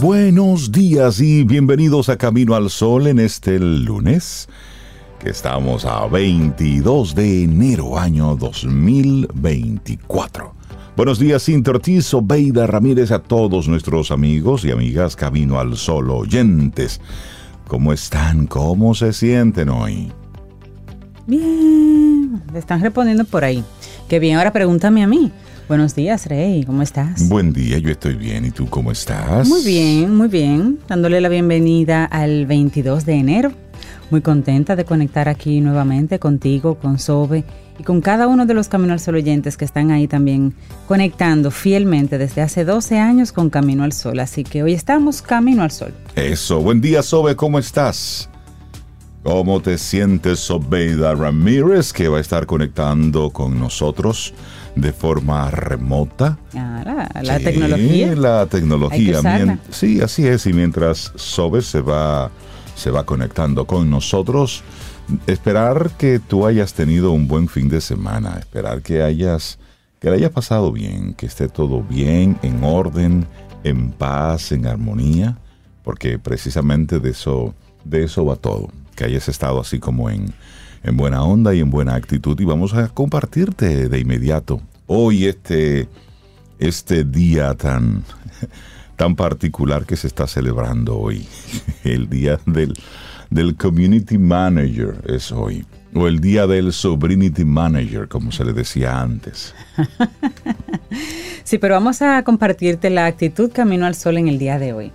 buenos días y bienvenidos a Camino al Sol en este lunes, que estamos a 22 de enero año 2024. Buenos días, Cintia Ortiz, Obeida Ramírez, a todos nuestros amigos y amigas Camino al Sol oyentes. ¿Cómo están? ¿Cómo se sienten hoy? Bien, le están respondiendo por ahí. Qué bien, ahora pregúntame a mí. Buenos días, Rey, ¿cómo estás? Buen día, yo estoy bien. ¿Y tú cómo estás? Muy bien, muy bien. Dándole la bienvenida al 22 de enero. Muy contenta de conectar aquí nuevamente contigo, con Sobe y con cada uno de los Camino al Sol oyentes que están ahí también conectando fielmente desde hace 12 años con Camino al Sol. Así que hoy estamos Camino al Sol. Eso, buen día, Sobe, ¿cómo estás? ¿Cómo te sientes, Sobeida Ramírez, que va a estar conectando con nosotros de forma remota? Ah, la, la Sí, tecnología. La tecnología. Mien- sí, así es. Y mientras Sobe se va, se va conectando con nosotros, esperar que tú hayas tenido un buen fin de semana, esperar que hayas, que le haya pasado bien, que esté todo bien, en orden, en paz, en armonía, porque precisamente de eso, de eso va todo, que hayas estado así como en, en buena onda y en buena actitud y vamos a compartirte de inmediato hoy este este día tan, tan particular que se está celebrando hoy. El día del, del Community Manager es hoy. O el día del Sobrinity Manager, como se le decía antes. Sí, pero vamos a compartirte la actitud Camino al Sol en el día de hoy.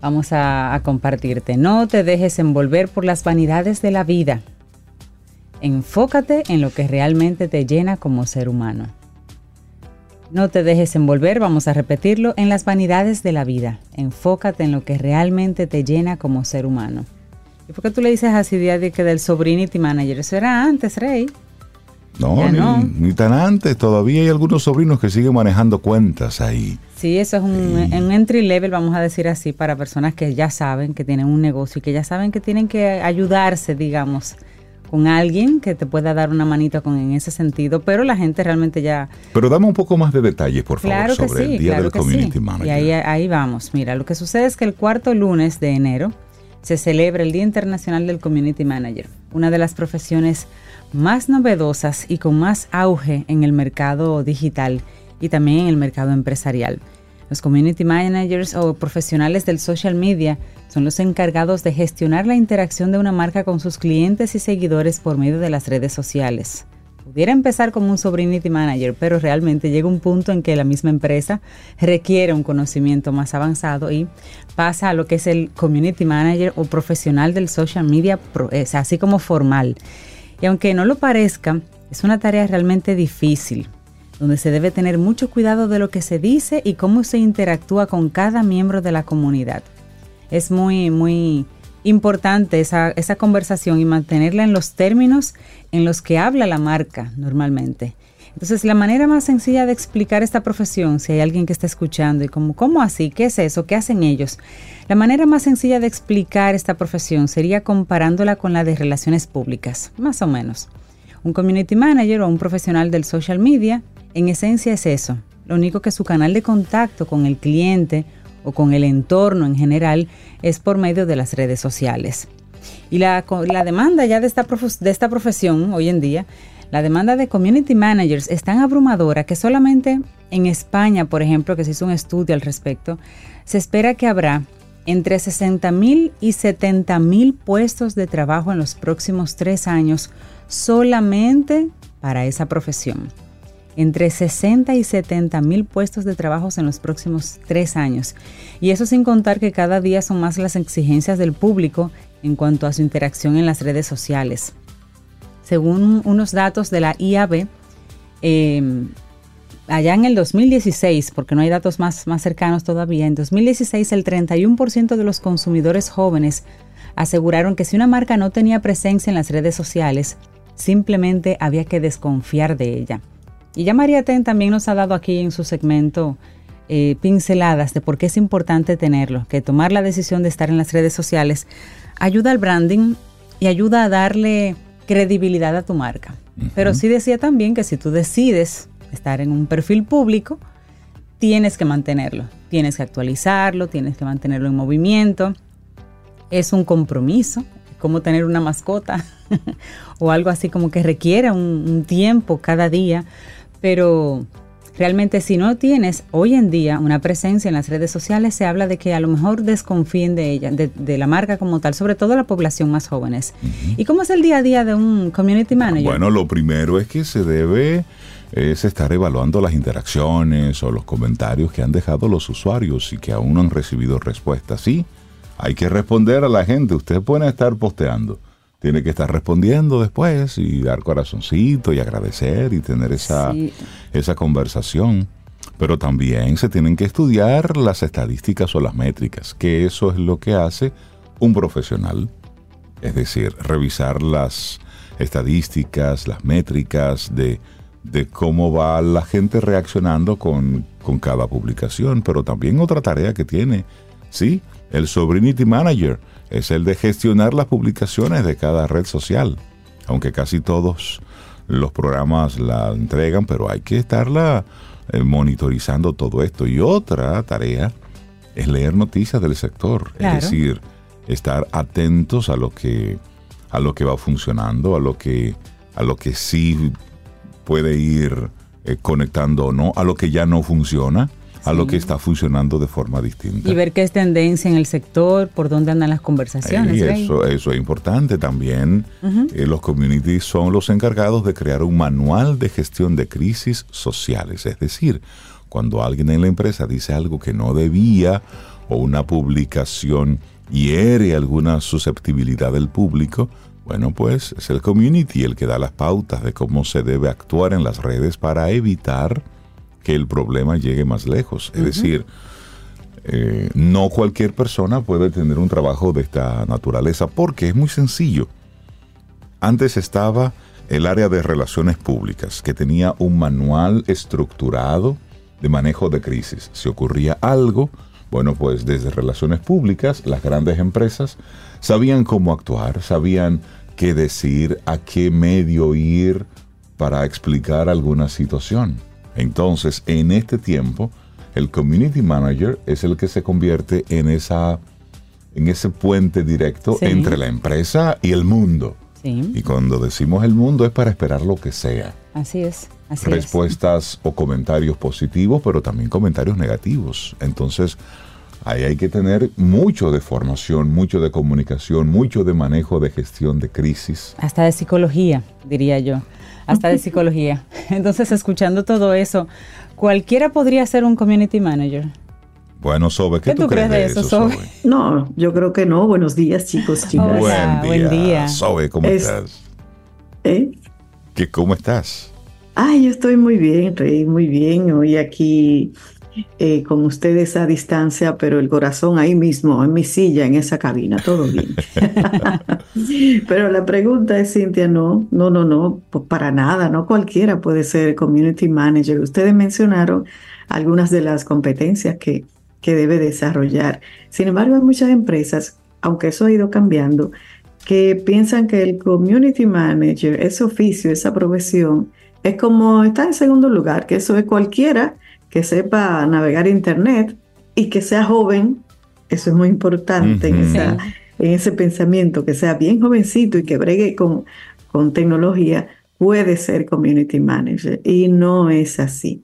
Vamos a, a compartirte. No te dejes envolver por las vanidades de la vida. Enfócate en lo que realmente te llena como ser humano. No te dejes envolver, vamos a repetirlo, en las vanidades de la vida. Enfócate en lo que realmente te llena como ser humano. ¿Y por qué tú le dices así de que del Sobrinity Manager? Eso era antes, Rey. No, ni, no. ni tan antes. Todavía hay algunos sobrinos que siguen manejando cuentas ahí. Sí, eso es un, un entry level, vamos a decir así, para personas que ya saben que tienen un negocio y que ya saben que tienen que ayudarse, digamos, con alguien que te pueda dar una manita con en ese sentido, pero la gente realmente ya... Pero dame un poco más de detalles, por favor, claro sobre sí, el día claro del Community sí. Manager. Y ahí, ahí vamos. Mira, lo que sucede es que el cuarto lunes de enero se celebra el Día Internacional del Community Manager, una de las profesiones más novedosas y con más auge en el mercado digital y también en el mercado empresarial. Los community managers o profesionales del social media son los encargados de gestionar la interacción de una marca con sus clientes y seguidores por medio de las redes sociales. Pudiera empezar como un sobrinity manager, pero realmente llega un punto en que la misma empresa requiere un conocimiento más avanzado y pasa a lo que es el community manager o profesional del social media, es así como formal. Y aunque no lo parezca, es una tarea realmente difícil, donde se debe tener mucho cuidado de lo que se dice y cómo se interactúa con cada miembro de la comunidad. Es muy, muy importante esa, esa conversación y mantenerla en los términos en los que habla la marca normalmente. Entonces, la manera más sencilla de explicar esta profesión, si hay alguien que está escuchando y como, ¿cómo así? ¿Qué es eso? ¿Qué hacen ellos? La manera más sencilla de explicar esta profesión sería comparándola con la de relaciones públicas, más o menos. Un community manager o un profesional del social media, en esencia es eso. Lo único que su canal de contacto con el cliente o con el entorno en general es por medio de las redes sociales. Y la, demanda ya de esta, de esta profesión hoy en día, la demanda de community managers es tan abrumadora que solamente en España, por ejemplo, que se hizo un estudio al respecto, se espera que habrá entre 60 mil y 70 mil puestos de trabajo en los próximos tres años solamente para esa profesión entre 60 y 70 mil puestos de trabajo en los próximos tres años. Y eso sin contar que cada día son más las exigencias del público en cuanto a su interacción en las redes sociales. Según unos datos de la IAB, eh, allá en el 2016, porque no hay datos más, más cercanos todavía, en 2016 el 31% de los consumidores jóvenes aseguraron que si una marca no tenía presencia en las redes sociales, simplemente había que desconfiar de ella. Y ya María Ten también nos ha dado aquí en su segmento eh, pinceladas de por qué es importante tenerlo, que tomar la decisión de estar en las redes sociales ayuda al branding y ayuda a darle credibilidad a tu marca. Pero sí decía también que si tú decides estar en un perfil público, tienes que mantenerlo, tienes que actualizarlo, tienes que mantenerlo en movimiento. Es un compromiso, como tener una mascota o algo así como que requiere un, tiempo cada día, pero realmente si no tienes hoy en día una presencia en las redes sociales, se habla de que a lo mejor desconfíen de ella, de, la marca como tal, sobre todo la población más jóvenes. ¿Y cómo es el día a día de un community manager? Bueno, lo primero es que se debe es estar evaluando las interacciones o los comentarios que han dejado los usuarios y que aún no han recibido respuesta. Sí, hay que responder a la gente. Usted puede estar posteando. Tiene que estar respondiendo después y dar corazoncito y agradecer y tener esa, esa conversación. Pero también se tienen que estudiar las estadísticas o las métricas, que eso es lo que hace un profesional. Es decir, revisar las estadísticas, las métricas de de cómo va la gente reaccionando con, cada publicación, pero también otra tarea que tiene, sí, el Sobrinity Manager es el de gestionar las publicaciones de cada red social, aunque casi todos los programas la entregan, pero hay que estarla eh, monitorizando todo esto. Y otra tarea es leer noticias del sector, es decir, estar atentos a lo que a lo que va funcionando, a lo que a lo que sí puede ir eh, conectando o no a lo que ya no funciona, a lo que está funcionando de forma distinta. Y ver qué es tendencia en el sector, por dónde andan las conversaciones. Y eso, eso es importante también. Eh, los communities son los encargados de crear un manual de gestión de crisis sociales. Es decir, cuando alguien en la empresa dice algo que no debía o una publicación hiere alguna susceptibilidad del público, bueno, pues es el community el que da las pautas de cómo se debe actuar en las redes para evitar que el problema llegue más lejos. Es decir, eh, no cualquier persona puede tener un trabajo de esta naturaleza porque es muy sencillo. Antes estaba el área de relaciones públicas, que tenía un manual estructurado de manejo de crisis. Si ocurría algo, bueno, pues desde relaciones públicas, las grandes empresas sabían cómo actuar, sabían qué decir, a qué medio ir para explicar alguna situación. Entonces, en este tiempo, el community manager es el que se convierte en esa en ese puente directo entre la empresa y el mundo. Y cuando decimos el mundo es para esperar lo que sea. Así es. Respuestas o comentarios positivos, pero también comentarios negativos. Entonces, Ahí hay que tener mucho de formación, mucho de comunicación, mucho de manejo de gestión de crisis. Hasta de psicología, diría yo. Hasta de psicología. Entonces, escuchando todo eso, ¿cualquiera podría ser un community manager? Bueno, Sobe, ¿qué, tú, crees, de eso, Sobe? No, yo creo que no. Buenos días, chicos, chicas. buen, día. Sobe, ¿cómo estás? ¿Eh? ¿Qué, ¿Cómo estás? Ay, yo estoy muy bien, Rey, muy bien. Hoy aquí eh, con ustedes a distancia, pero el corazón ahí mismo, en mi silla, en esa cabina, todo bien. pero la pregunta es, Cintia, no, no, no, no, pues para nada, no cualquiera puede ser community manager. Ustedes mencionaron algunas de las competencias que, que debe desarrollar. Sin embargo, hay muchas empresas, aunque eso ha ido cambiando, que piensan que el community manager, ese oficio, esa profesión, es como está en segundo lugar, que eso es cualquiera que sepa navegar Internet y que sea joven, eso es muy importante en, esa, en, ese pensamiento, que sea bien jovencito y que bregue con, con tecnología, puede ser community manager y no es así.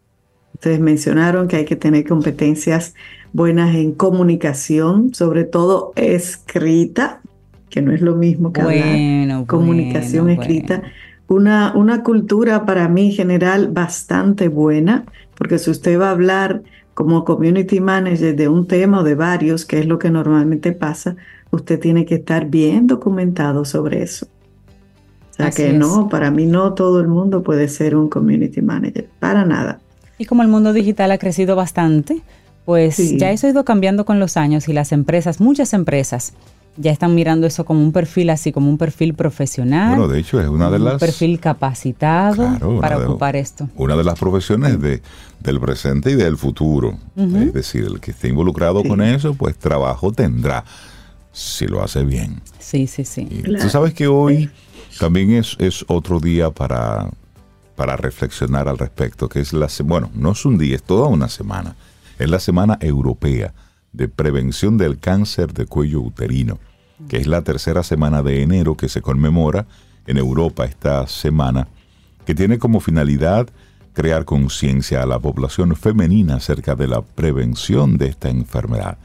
Ustedes mencionaron que hay que tener competencias buenas en comunicación, sobre todo escrita, que no es lo mismo que hablar. Comunicación escrita. Una, una cultura para mí general bastante buena porque si usted va a hablar como community manager de un tema o de varios, que es lo que normalmente pasa, usted tiene que estar bien documentado sobre eso. O sea que no, para mí no todo el mundo puede ser un community manager, para nada. Y como el mundo digital ha crecido bastante, pues Sí. ya eso ha ido cambiando con los años y las empresas, muchas empresas, ya están mirando eso como un perfil así, como un perfil profesional. Bueno, de hecho, es una de un las... perfil capacitado Claro, una para de- ocupar esto. Una de las profesiones de, del presente y del futuro. Es decir, el que esté involucrado Sí. con eso, pues trabajo tendrá, si lo hace bien. Sí, sí, sí. Y Claro. Tú sabes que hoy también es, es otro día para, para reflexionar al respecto, que es la bueno, no es un día, es toda una semana. Es la Semana Europea de Prevención del Cáncer de Cuello Uterino, que es la tercera semana de enero que se conmemora en Europa esta semana, que tiene como finalidad crear conciencia a la población femenina acerca de la prevención de esta enfermedad.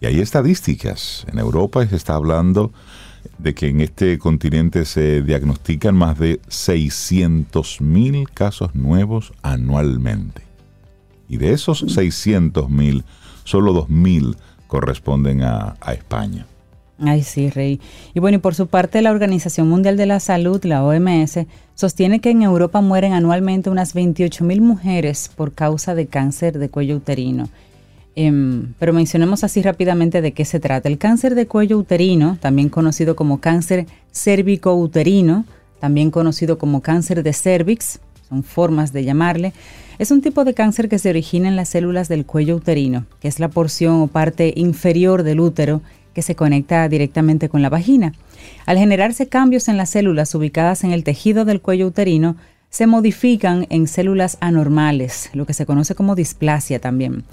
Y hay estadísticas. En Europa se está hablando de que en este continente se diagnostican más de 600 mil casos nuevos anualmente. Y de esos 600 mil, solo 2 mil corresponden a, España. Ay, sí, Rey. Y bueno, y por su parte, la Organización Mundial de la Salud, la OMS, sostiene que en Europa mueren anualmente unas 28 mil mujeres por causa de cáncer de cuello uterino. Em, pero mencionemos así rápidamente de qué se trata. El cáncer de cuello uterino, también conocido como cáncer cérvico-uterino, también conocido como cáncer de cervix, son formas de llamarle, es un tipo de cáncer que se origina en las células del cuello uterino, que es la porción o parte inferior del útero que se conecta directamente con la vagina. Al generarse cambios en las células ubicadas en el tejido del cuello uterino, se modifican en células anormales, lo que se conoce como displasia también.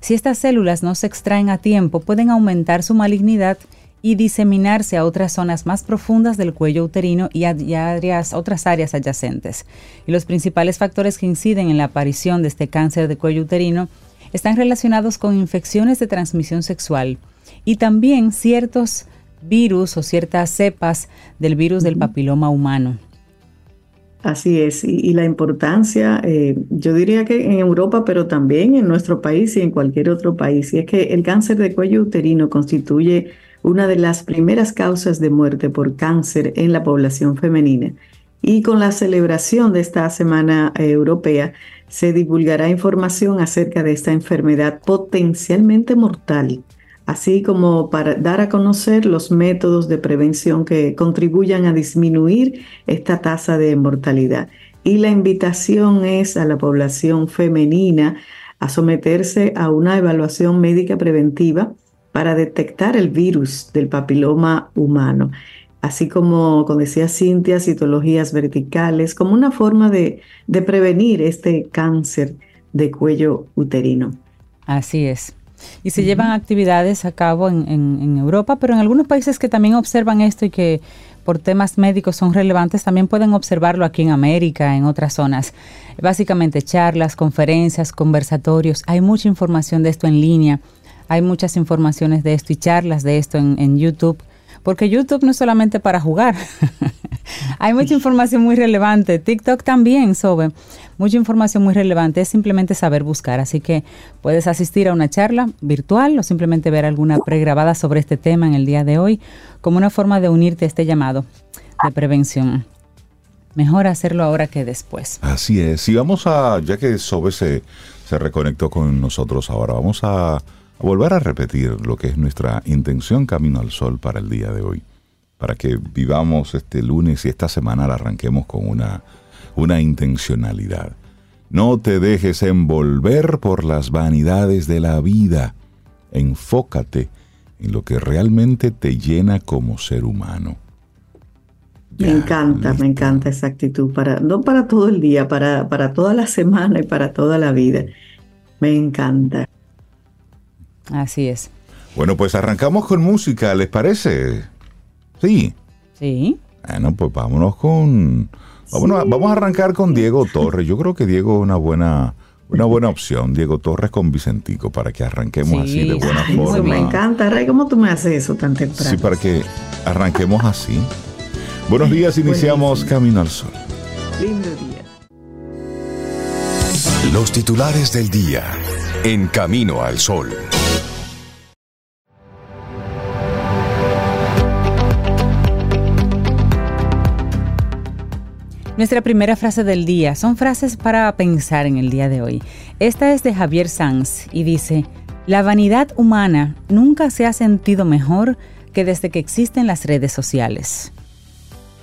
Si estas células no se extraen a tiempo, pueden aumentar su malignidad y diseminarse a otras zonas más profundas del cuello uterino y a, y a áreas, otras áreas adyacentes. Y los principales factores que inciden en la aparición de este cáncer de cuello uterino están relacionados con infecciones de transmisión sexual y también ciertos virus o ciertas cepas del virus del papiloma humano. Así es, y, y la importancia, eh, yo diría que en Europa, pero también en nuestro país y en cualquier otro país, y es que el cáncer de cuello uterino constituye una de las primeras causas de muerte por cáncer en la población femenina. Y con la celebración de esta Semana eh, Europea se divulgará información acerca de esta enfermedad potencialmente mortal, así como para dar a conocer los métodos de prevención que contribuyan a disminuir esta tasa de mortalidad. Y la invitación es a la población femenina a someterse a una evaluación médica preventiva para detectar el virus del papiloma humano, así como, como decía Cintia, citologías verticales, como una forma de, de prevenir este cáncer de cuello uterino. Así es. Y se llevan actividades a cabo en, en- en Europa, pero en algunos países que también observan esto y que por temas médicos son relevantes, también pueden observarlo aquí en América, en otras zonas. Básicamente charlas, conferencias, conversatorios. Hay mucha información de esto en línea. Hay muchas informaciones de esto y charlas de esto en, en YouTube. Porque YouTube no es solamente para jugar. Hay mucha información muy relevante. TikTok también, Sobe. Mucha información muy relevante. Es simplemente saber buscar. Así que puedes asistir a una charla virtual o simplemente ver alguna pregrabada sobre este tema en el día de hoy como una forma de unirte a este llamado de prevención. Mejor hacerlo ahora que después. Así es. Y vamos a, ya que Sobe se, se reconectó con nosotros ahora, vamos a, a volver a repetir lo que es nuestra intención Camino al Sol para el día de hoy. Para que vivamos este lunes y esta semana la arranquemos con una, una intencionalidad. No te dejes envolver por las vanidades de la vida. Enfócate en lo que realmente te llena como ser humano. Me encanta, listo. me encanta esa actitud, para, no para todo el día, para, para toda la semana y para toda la vida. Me encanta. Así es. Bueno, pues arrancamos con música, ¿les parece? Sí. Sí. Bueno, pues vámonos con. Vámonos vamos a arrancar con Diego Torres. Yo creo que Diego es una buena, una buena opción. Diego Torres con Vicentico para que arranquemos Sí, así de buena sí, Eso forma. me encanta, Ray. ¿Cómo tú me haces eso tan temprano? Sí, para que arranquemos así. Buenos días, iniciamos Camino al Sol. Lindo día. Los titulares del día. En Camino al Sol. Nuestra primera frase del día son frases para pensar en el día de hoy. Esta es de Javier Sanz y dice, la vanidad humana nunca se ha sentido mejor que desde que existen las redes sociales.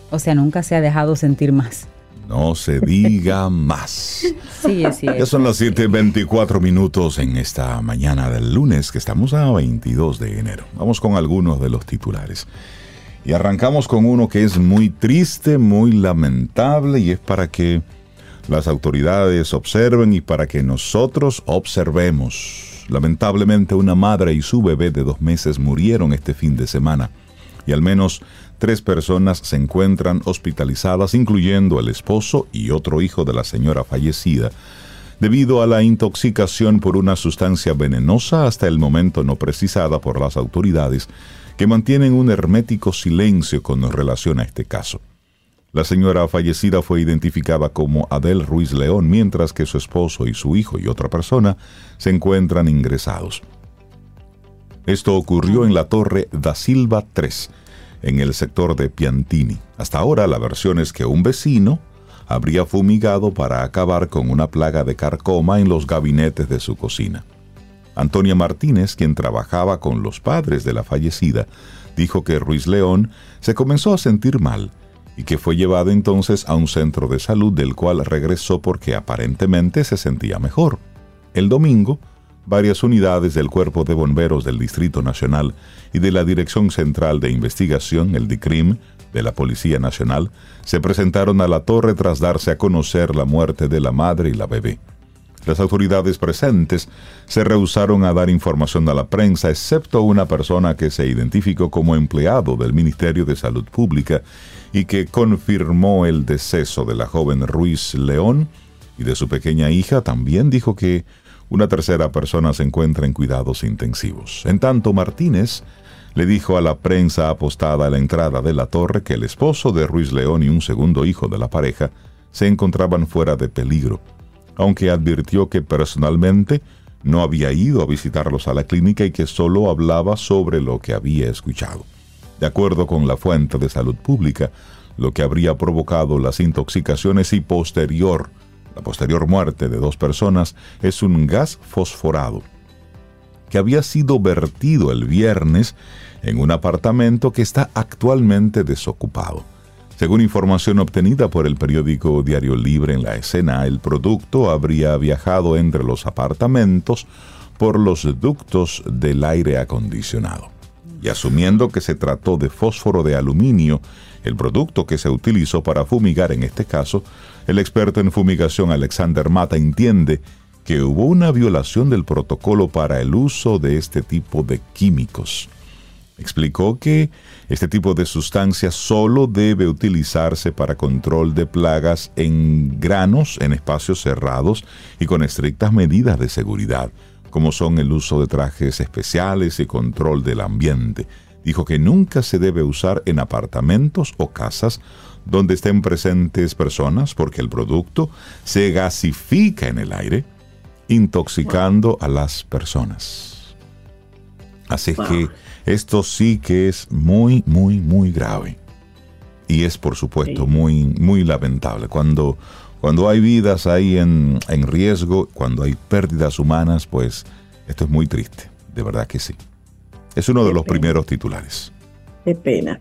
O sea, nunca se ha dejado sentir más. No se diga más. Sí, es cierto. Ya son las 7:24 minutos en esta mañana del lunes, que estamos a 22 de enero. Vamos con algunos de los titulares. Y arrancamos con uno que es muy triste, muy lamentable, y es para que las autoridades observen y para que nosotros observemos. Lamentablemente una madre y su bebé de dos meses murieron este fin de semana y al menos tres personas se encuentran hospitalizadas, incluyendo el esposo y otro hijo de la señora fallecida, debido a la intoxicación por una sustancia venenosa hasta el momento no precisada por las autoridades, que mantienen un hermético silencio con relación a este caso. La señora fallecida fue identificada como Adel Ruiz León, mientras que su esposo y su hijo y otra persona se encuentran ingresados. Esto ocurrió en la Torre da Silva 3, en el sector de Piantini. Hasta ahora la versión es que un vecino habría fumigado para acabar con una plaga de carcoma en los gabinetes de su cocina. Antonia Martínez, quien trabajaba con los padres de la fallecida, dijo que Ruiz León se comenzó a sentir mal y que fue llevado entonces a un centro de salud del cual regresó porque aparentemente se sentía mejor. El domingo, varias unidades del Cuerpo de Bomberos del Distrito Nacional y de la Dirección Central de Investigación, el DICRIM, de la Policía Nacional, se presentaron a la torre tras darse a conocer la muerte de la madre y la bebé. Las autoridades presentes se rehusaron a dar información a la prensa, excepto una persona que se identificó como empleado del Ministerio de Salud Pública y que confirmó el deceso de la joven Ruiz León y de su pequeña hija, también dijo que una tercera persona se encuentra en cuidados intensivos. En tanto, Martínez le dijo a la prensa apostada a la entrada de la torre que el esposo de Ruiz León y un segundo hijo de la pareja se encontraban fuera de peligro, aunque advirtió que personalmente no había ido a visitarlos a la clínica y que solo hablaba sobre lo que había escuchado. De acuerdo con la fuente de salud pública, lo que habría provocado las intoxicaciones y posterior la posterior muerte de dos personas es un gas fosforado que había sido vertido el viernes en un apartamento que está actualmente desocupado. Según información obtenida por el periódico Diario Libre en la escena, el producto habría viajado entre los apartamentos por los ductos del aire acondicionado. Y asumiendo que se trató de fósforo de aluminio, el producto que se utilizó para fumigar en este caso, el experto en fumigación Alexander Mata entiende que hubo una violación del protocolo para el uso de este tipo de químicos. Explicó que este tipo de sustancia solo debe utilizarse para control de plagas en granos en espacios cerrados y con estrictas medidas de seguridad, como son el uso de trajes especiales y control del ambiente. Dijo que nunca se debe usar en apartamentos o casas donde estén presentes personas porque el producto se gasifica en el aire, intoxicando a las personas. Así que esto sí que es muy, muy, muy grave. Y es, por supuesto, muy, muy lamentable. Cuando, cuando hay vidas ahí en, en riesgo, cuando hay pérdidas humanas, pues esto es muy triste. De verdad que sí. Es uno de los primeros titulares. Qué pena.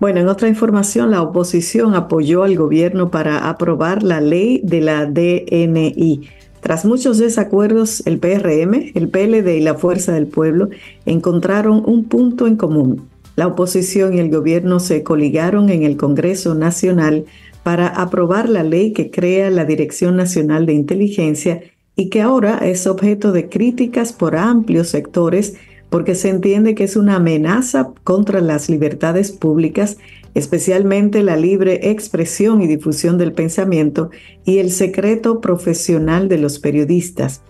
Bueno, en otra información, la oposición apoyó al gobierno para aprobar la ley de la DNI. Tras muchos desacuerdos, el PRM, el PLD y la Fuerza del Pueblo encontraron un punto en común. La oposición y el gobierno se coligaron en el Congreso Nacional para aprobar la ley que crea la Dirección Nacional de Inteligencia y que ahora es objeto de críticas por amplios sectores porque se entiende que es una amenaza contra las libertades públicas, especialmente la libre expresión y difusión del pensamiento y el secreto profesional de los periodistas.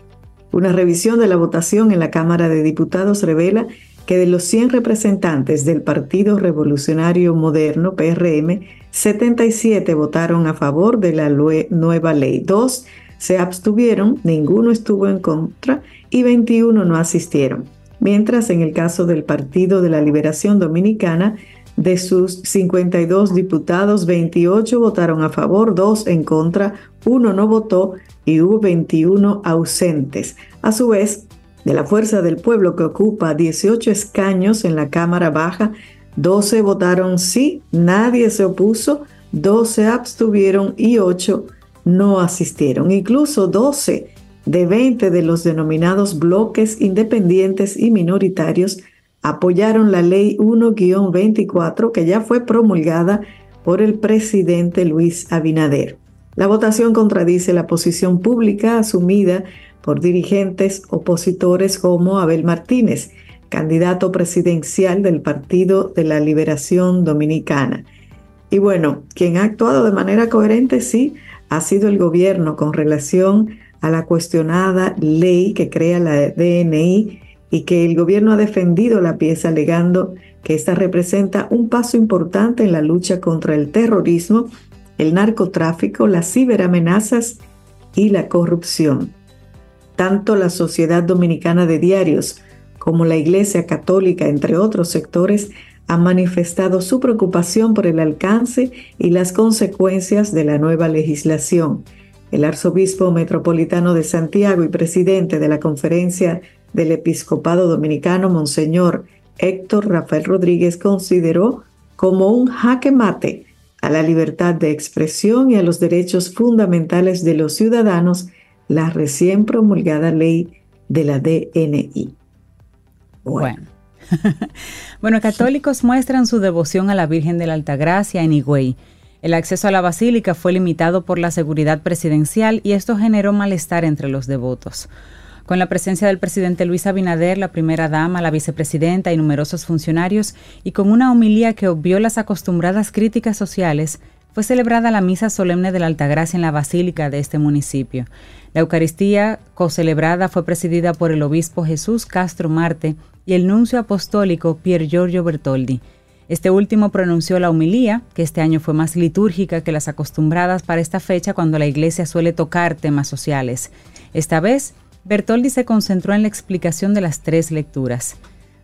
Una revisión de la votación en la Cámara de Diputados revela que de los 100 representantes del Partido Revolucionario Moderno, PRM, 77 votaron a favor de la nueva ley. Dos se abstuvieron, ninguno estuvo en contra y 21 no asistieron mientras en el caso del Partido de la Liberación Dominicana, De sus 52 diputados, 28 votaron a favor, 2 en contra, 1 no votó y hubo 21 ausentes. A su vez, de la Fuerza del Pueblo que ocupa 18 escaños en la Cámara Baja, 12 votaron sí, nadie se opuso, 12 abstuvieron y 8 no asistieron. Incluso 12 de 20 de los denominados bloques independientes y minoritarios apoyaron la ley 1-24 que ya fue promulgada por el presidente Luis Abinader. La votación contradice la posición pública asumida por dirigentes opositores como Abel Martínez, candidato presidencial del Partido de la Liberación Dominicana. Y bueno, quien ha actuado de manera coherente sí ha sido el gobierno con relación a la cuestionada ley que crea la DNI y que el gobierno ha defendido la pieza alegando que esta representa un paso importante en la lucha contra el terrorismo, el narcotráfico, las ciberamenazas y la corrupción. Tanto la Sociedad Dominicana de Diarios como la Iglesia Católica, entre otros sectores, han manifestado su preocupación por el alcance y las consecuencias de la nueva legislación. El arzobispo metropolitano de Santiago y presidente de la Conferencia del Episcopado Dominicano, Monseñor Héctor Rafael Rodríguez, consideró como un jaque mate a la libertad de expresión y a los derechos fundamentales de los ciudadanos la recién promulgada ley de la DNI. Bueno. Bueno. católicos muestran su devoción a la Virgen de la Altagracia en Higüey. El acceso a la basílica fue limitado por la seguridad presidencial y esto generó malestar entre los devotos. Con la presencia del presidente Luis Abinader, la primera dama, la vicepresidenta y numerosos funcionarios, y con una homilía que obvió las acostumbradas críticas sociales, fue celebrada la misa solemne de la Altagracia en la basílica de este municipio. La Eucaristía co-celebrada fue presidida por el obispo Jesús Castro Marte y el nuncio apostólico Pier Giorgio Bertoldi. Este último pronunció la humilía, que este año fue más litúrgica que las acostumbradas para esta fecha cuando la iglesia suele tocar temas sociales. Esta vez, Bertoldi se concentró en la explicación de las tres lecturas.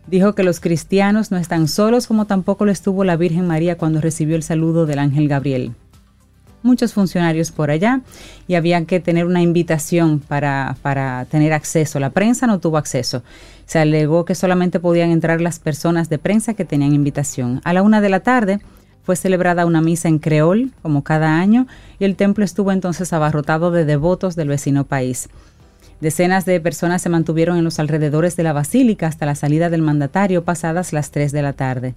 Dijo que los cristianos no están solos como tampoco lo estuvo la Virgen María cuando recibió el saludo del ángel Gabriel muchos funcionarios por allá y había que tener una invitación para, para tener acceso. La prensa no tuvo acceso. Se alegó que solamente podían entrar las personas de prensa que tenían invitación. A la una de la tarde fue celebrada una misa en creol, como cada año, y el templo estuvo entonces abarrotado de devotos del vecino país. Decenas de personas se mantuvieron en los alrededores de la basílica hasta la salida del mandatario pasadas las 3 de la tarde.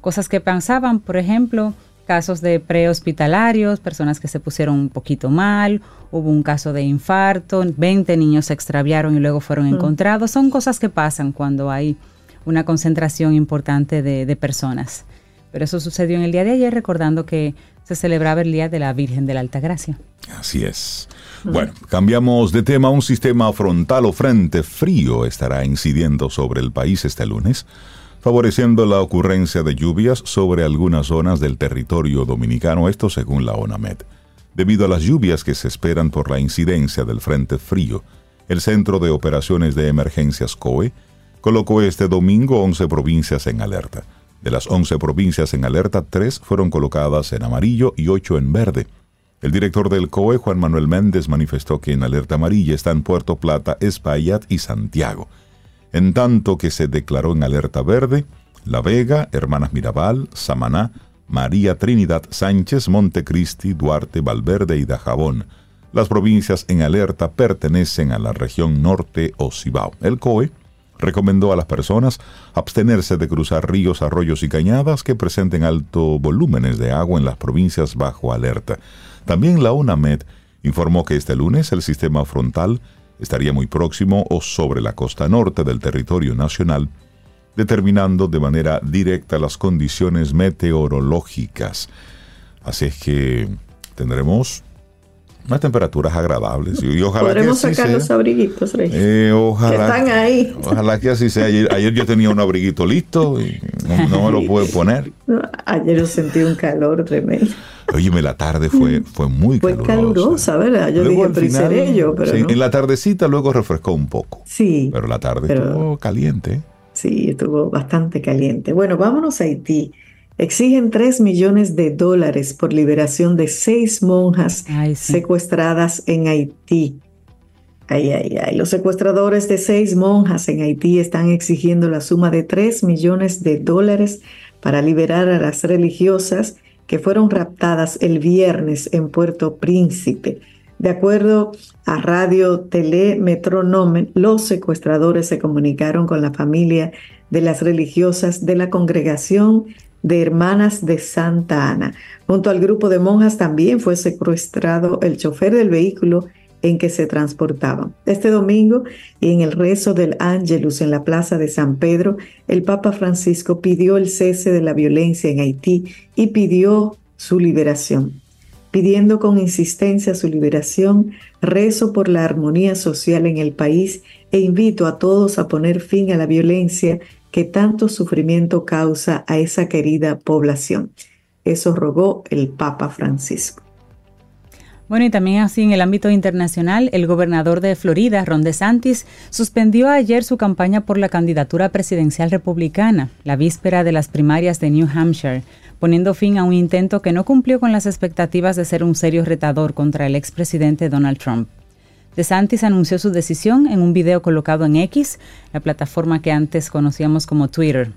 Cosas que pensaban, por ejemplo, casos de prehospitalarios, personas que se pusieron un poquito mal, hubo un caso de infarto, 20 niños se extraviaron y luego fueron mm. encontrados. Son cosas que pasan cuando hay una concentración importante de, personas. Pero eso sucedió en el día de ayer, recordando que se celebraba el Día de la Virgen de la Alta Gracia. Así es. Bueno, cambiamos de tema. Un sistema frontal o frente frío estará incidiendo sobre el país este lunes favoreciendo la ocurrencia de lluvias sobre algunas zonas del territorio dominicano, esto según la ONAMED. Debido a las lluvias que se esperan por la incidencia del Frente Frío, el Centro de Operaciones de Emergencias COE colocó este domingo 11 provincias en alerta. De las 11 provincias en alerta, 3 fueron colocadas en amarillo y 8 en verde. El director del COE, Juan Manuel Méndez, manifestó que en alerta amarilla están Puerto Plata, Espaillat y Santiago en tanto que se declaró en alerta verde La Vega, Hermanas Mirabal, Samaná, María Trinidad Sánchez, Montecristi, Duarte, Valverde y Dajabón. Las provincias en alerta pertenecen a la región norte o Cibao. El COE recomendó a las personas abstenerse de cruzar ríos, arroyos y cañadas que presenten alto volúmenes de agua en las provincias bajo alerta. También la UNAMED informó que este lunes el sistema frontal estaría muy próximo o sobre la costa norte del territorio nacional, determinando de manera directa las condiciones meteorológicas. Así es que tendremos unas temperaturas agradables. Y, ojalá Podremos sacar los abriguitos, Rey. Eh, ojalá, que están ahí. Ojalá que así sea. Ayer, yo tenía un abriguito listo y no, me lo pude poner. ayer yo sentí un calor tremendo. Óyeme, la tarde fue, fue muy fue calurosa. ¿verdad? Yo dije, pero yo, pero En la tardecita luego refrescó un poco. Sí. Pero la tarde estuvo caliente. Sí, estuvo bastante caliente. Bueno, vámonos a Haití. Exigen 3 millones de dólares por liberación de seis monjas Ay, sí. secuestradas en Haití. Ay, ay, ay. Los secuestradores de seis monjas en Haití están exigiendo la suma de 3 millones de dólares para liberar a las religiosas que fueron raptadas el viernes en Puerto Príncipe. De acuerdo a Radio Tele Metronome, los secuestradores se comunicaron con la familia de las religiosas de la congregación de Hermanas de Santa Ana. Junto al grupo de monjas también fue secuestrado el chofer del vehículo en que se transportaban. Este domingo, y en el rezo del Ángelus en la Plaza de San Pedro, el Papa Francisco pidió el cese de la violencia en Haití y pidió su liberación. Pidiendo con insistencia su liberación, rezo por la armonía social en el país e invito a todos a poner fin a la violencia que tanto sufrimiento causa a esa querida población. Eso rogó el Papa Francisco. Bueno, y también así en el ámbito internacional, el gobernador de Florida, Ron DeSantis, suspendió ayer su campaña por la candidatura presidencial republicana, la víspera de las primarias de New Hampshire, poniendo fin a un intento que no cumplió con las expectativas de ser un serio retador contra el expresidente Donald Trump. DeSantis anunció su decisión en un video colocado en X, la plataforma que antes conocíamos como Twitter.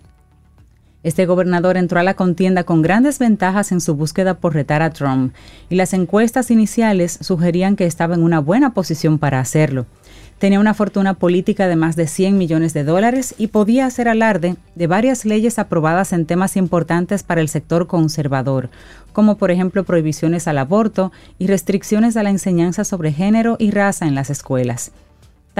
Este gobernador entró a la contienda con grandes ventajas en su búsqueda por retar a Trump, y las encuestas iniciales sugerían que estaba en una buena posición para hacerlo. Tenía una fortuna política de más de 100 millones de dólares y podía hacer alarde de varias leyes aprobadas en temas importantes para el sector conservador, como por ejemplo prohibiciones al aborto y restricciones a la enseñanza sobre género y raza en las escuelas.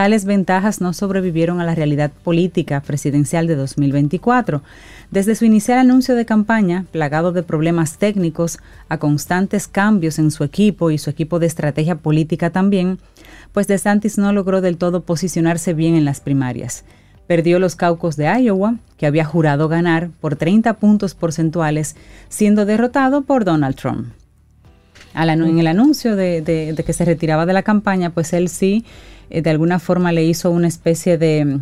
Tales ventajas no sobrevivieron a la realidad política presidencial de 2024. Desde su inicial anuncio de campaña, plagado de problemas técnicos, a constantes cambios en su equipo y su equipo de estrategia política también, pues DeSantis no logró del todo posicionarse bien en las primarias. Perdió los caucus de Iowa, que había jurado ganar por 30 puntos porcentuales, siendo derrotado por Donald Trump. en el anuncio de, de, de que se retiraba de la campaña, pues él sí de alguna forma le hizo una especie de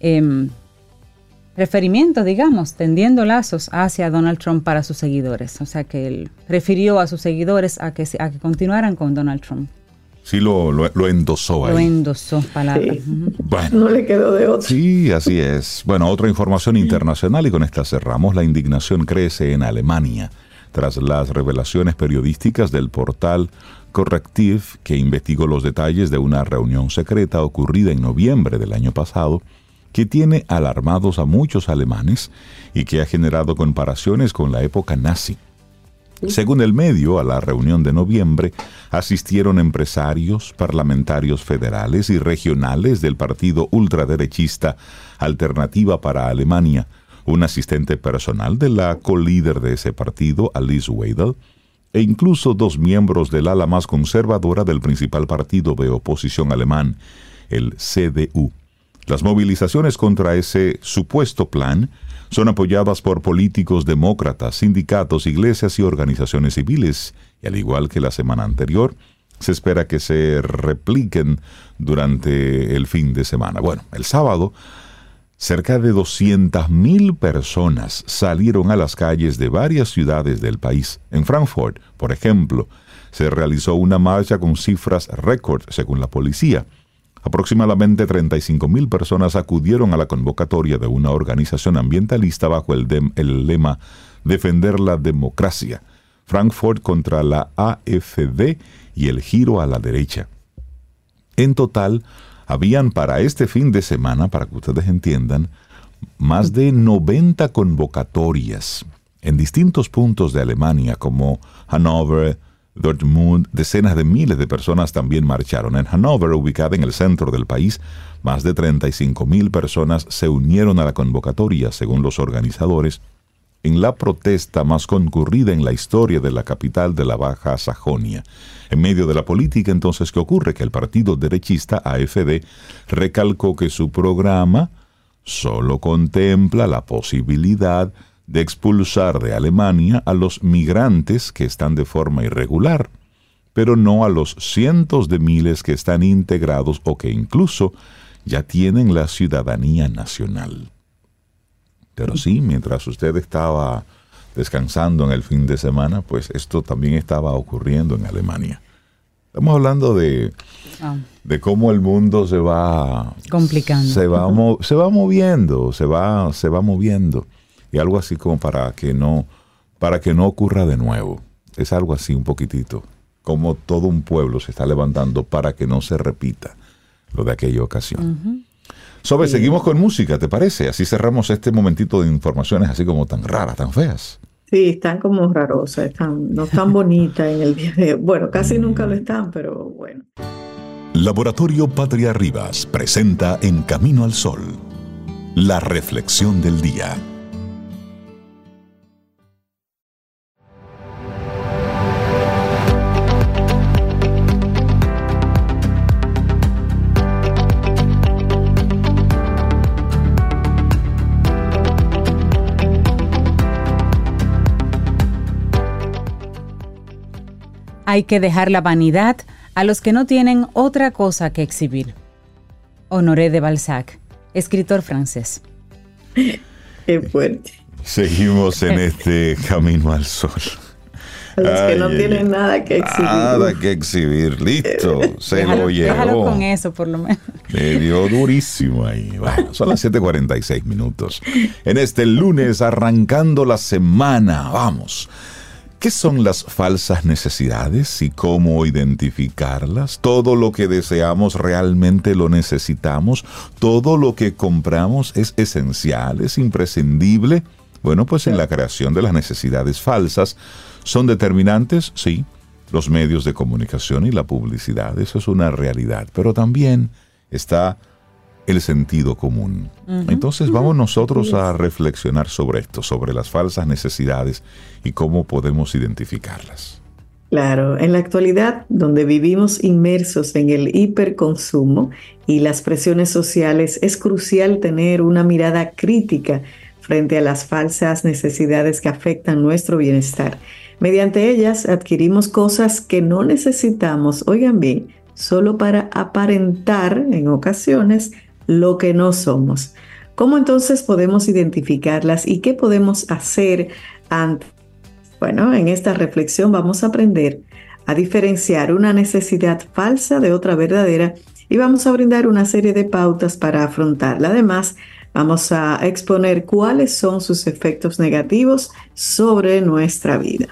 eh, referimiento, digamos, tendiendo lazos hacia Donald Trump para sus seguidores. O sea que él refirió a sus seguidores a que, a que continuaran con Donald Trump. Sí, lo, lo, lo endosó ahí. Lo endosó, palabra. Sí. Bueno, no le quedó de otro. Sí, así es. Bueno, otra información internacional y con esta cerramos. La indignación crece en Alemania tras las revelaciones periodísticas del portal Corrective, que investigó los detalles de una reunión secreta ocurrida en noviembre del año pasado, que tiene alarmados a muchos alemanes y que ha generado comparaciones con la época nazi. Según el medio, a la reunión de noviembre asistieron empresarios, parlamentarios federales y regionales del partido ultraderechista Alternativa para Alemania, un asistente personal de la colíder de ese partido, Alice Weidel, e incluso dos miembros del ala más conservadora del principal partido de oposición alemán, el CDU. Las movilizaciones contra ese supuesto plan son apoyadas por políticos demócratas, sindicatos, iglesias y organizaciones civiles, y al igual que la semana anterior, se espera que se repliquen durante el fin de semana. Bueno, el sábado, cerca de 200.000 personas salieron a las calles de varias ciudades del país. En Frankfurt, por ejemplo, se realizó una marcha con cifras récord, según la policía. Aproximadamente 35.000 personas acudieron a la convocatoria de una organización ambientalista bajo el, el, lema Defender la democracia. Frankfurt contra la AFD y el giro a la derecha. En total, habían para este fin de semana, para que ustedes entiendan, más de 90 convocatorias en distintos puntos de Alemania como Hannover, Dortmund, decenas de miles de personas también marcharon. En Hannover, ubicada en el centro del país, más de 35 mil personas se unieron a la convocatoria, según los organizadores, en la protesta más concurrida en la historia de la capital de la Baja Sajonia. En medio de la política, entonces, ¿qué ocurre? Que el partido derechista AFD recalcó que su programa solo contempla la posibilidad de expulsar de Alemania a los migrantes que están de forma irregular, pero no a los cientos de miles que están integrados o que incluso ya tienen la ciudadanía nacional. Pero sí, mientras usted estaba descansando en el fin de semana, pues esto también estaba ocurriendo en Alemania. Estamos hablando de, Ah, de cómo el mundo se va Complicando. se va se va moviendo se va se va moviendo. Y algo así como para que no para que no ocurra de nuevo. Es algo así un poquitito como todo un pueblo se está levantando para que no se repita lo de aquella ocasión Sobe, seguimos con música, ¿te parece? Así cerramos este momentito de informaciones así como tan raras, tan feas. Sí, están como rarosas, están, no están bonitas en el día de Bueno, casi nunca lo están, pero bueno. Laboratorio Patria Rivas presenta En Camino al Sol, la reflexión del día. Hay que dejar la vanidad a los que no tienen otra cosa que exhibir. Honoré de Balzac, escritor francés. Qué fuerte. Seguimos en este camino al sol. A los que Ay, no ay, tienen ay. nada que exhibir. Nada que exhibir, listo, se déjalo, lo déjalo llevó. con eso, por lo menos. Le dio durísimo ahí. Bueno, son las 7:46 minutos. En este lunes, arrancando la semana, vamos. ¿Qué son las falsas necesidades y cómo identificarlas? ¿Todo lo que deseamos realmente lo necesitamos? ¿Todo lo que compramos es esencial, es imprescindible? Bueno, pues en la creación de las necesidades falsas son determinantes, sí, los medios de comunicación y la publicidad, eso es una realidad, pero también está el sentido común. Entonces vamos nosotros a reflexionar sobre esto, sobre las falsas necesidades y cómo podemos identificarlas. Claro, en la actualidad, donde vivimos inmersos en el hiperconsumo y las presiones sociales, es crucial tener una mirada crítica frente a las falsas necesidades que afectan nuestro bienestar. Mediante ellas adquirimos cosas que no necesitamos, oigan bien, solo para aparentar en ocasiones lo que no somos. ¿Cómo entonces podemos identificarlas y qué podemos hacer ante bueno, en esta reflexión vamos a aprender a diferenciar una necesidad falsa de otra verdadera y vamos a brindar una serie de pautas para afrontarla. Además, vamos a exponer cuáles son sus efectos negativos sobre nuestra vida.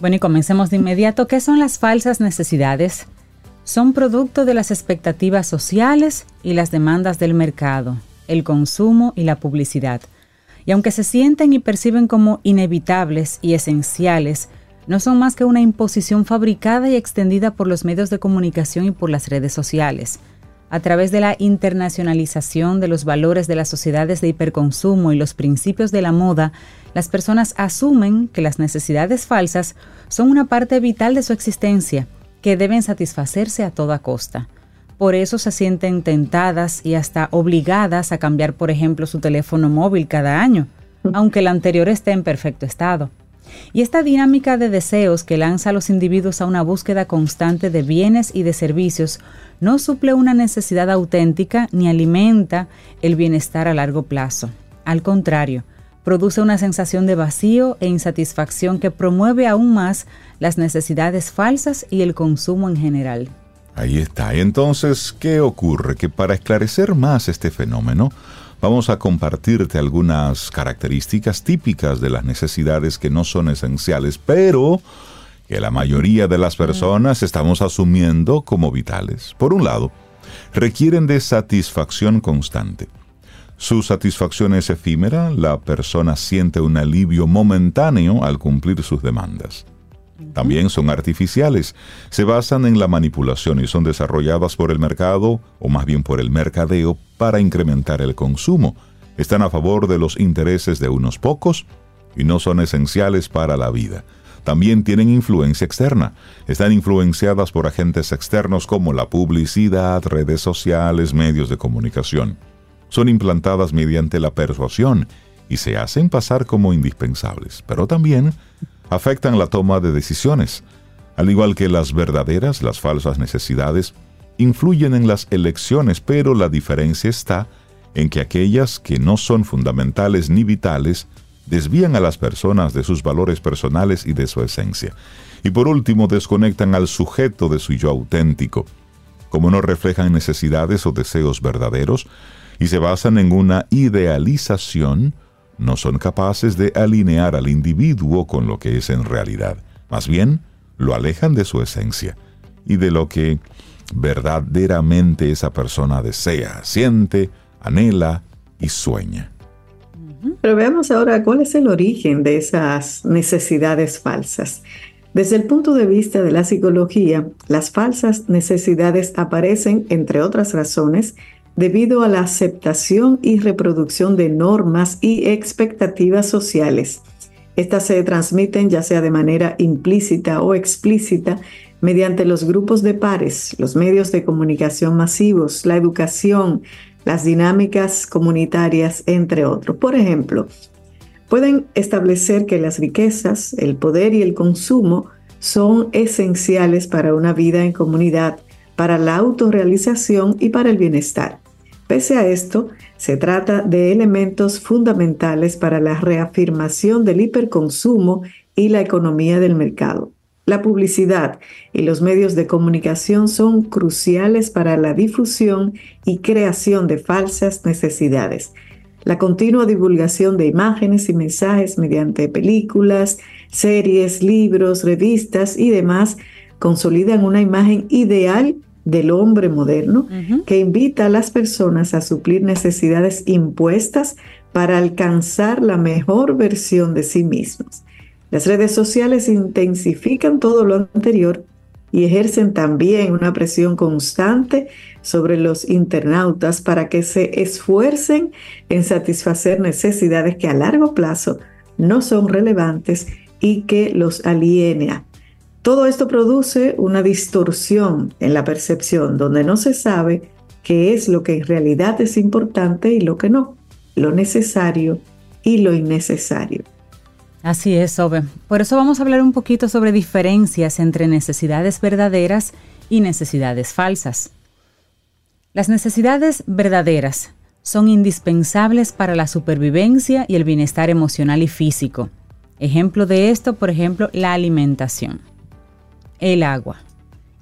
Bueno, y comencemos de inmediato. ¿Qué son las falsas necesidades? Son producto de las expectativas sociales y las demandas del mercado, el consumo y la publicidad. Y aunque se sienten y perciben como inevitables y esenciales, no son más que una imposición fabricada y extendida por los medios de comunicación y por las redes sociales. A través de la internacionalización de los valores de las sociedades de hiperconsumo y los principios de la moda, las personas asumen que las necesidades falsas son una parte vital de su existencia, que deben satisfacerse a toda costa. Por eso se sienten tentadas y hasta obligadas a cambiar, por ejemplo, su teléfono móvil cada año, aunque el anterior esté en perfecto estado. Y esta dinámica de deseos que lanza a los individuos a una búsqueda constante de bienes y de servicios no suple una necesidad auténtica ni alimenta el bienestar a largo plazo. Al contrario, produce una sensación de vacío e insatisfacción que promueve aún más las necesidades falsas y el consumo en general. Ahí está. Entonces, ¿qué ocurre? Que para esclarecer más este fenómeno, vamos a compartirte algunas características típicas de las necesidades que no son esenciales, pero que la mayoría de las personas estamos asumiendo como vitales. Por un lado, requieren de satisfacción constante. Su satisfacción es efímera, la persona siente un alivio momentáneo al cumplir sus demandas. También son artificiales, se basan en la manipulación y son desarrolladas por el mercado, o más bien por el mercadeo, para incrementar el consumo. Están a favor de los intereses de unos pocos y no son esenciales para la vida. También tienen influencia externa. Están influenciadas por agentes externos como la publicidad, redes sociales, medios de comunicación. Son implantadas mediante la persuasión y se hacen pasar como indispensables, pero también afectan la toma de decisiones. Al igual que las verdaderas, las falsas necesidades influyen en las elecciones, pero la diferencia está en que aquellas que no son fundamentales ni vitales desvían a las personas de sus valores personales y de su esencia. Y por último, desconectan al sujeto de su yo auténtico. Como no reflejan necesidades o deseos verdaderos y se basan en una idealización, no son capaces de alinear al individuo con lo que es en realidad. Más bien, lo alejan de su esencia y de lo que verdaderamente esa persona desea, siente, anhela y sueña. Pero veamos ahora cuál es el origen de esas necesidades falsas. Desde el punto de vista de la psicología, las falsas necesidades aparecen, entre otras razones, debido a la aceptación y reproducción de normas y expectativas sociales. Estas se transmiten ya sea de manera implícita o explícita mediante los grupos de pares, los medios de comunicación masivos, la educación, las dinámicas comunitarias, entre otros. Por ejemplo, pueden establecer que las riquezas, el poder y el consumo son esenciales para una vida en comunidad, para la autorrealización y para el bienestar. Pese a esto, se trata de elementos fundamentales para la reafirmación del hiperconsumo y la economía del mercado. La publicidad y los medios de comunicación son cruciales para la difusión y creación de falsas necesidades. La continua divulgación de imágenes y mensajes mediante películas, series, libros, revistas y demás consolidan una imagen ideal del hombre moderno que invita a las personas a suplir necesidades impuestas para alcanzar la mejor versión de sí mismos. Las redes sociales intensifican todo lo anterior y ejercen también una presión constante sobre los internautas para que se esfuercen en satisfacer necesidades que a largo plazo no son relevantes y que los aliena. Todo esto produce una distorsión en la percepción donde no se sabe qué es lo que en realidad es importante y lo que no, lo necesario y lo innecesario. Así es, Ove. Por eso vamos a hablar un poquito sobre diferencias entre necesidades verdaderas y necesidades falsas. Las necesidades verdaderas son indispensables para la supervivencia y el bienestar emocional y físico. Ejemplo de esto, por ejemplo, la alimentación, el agua,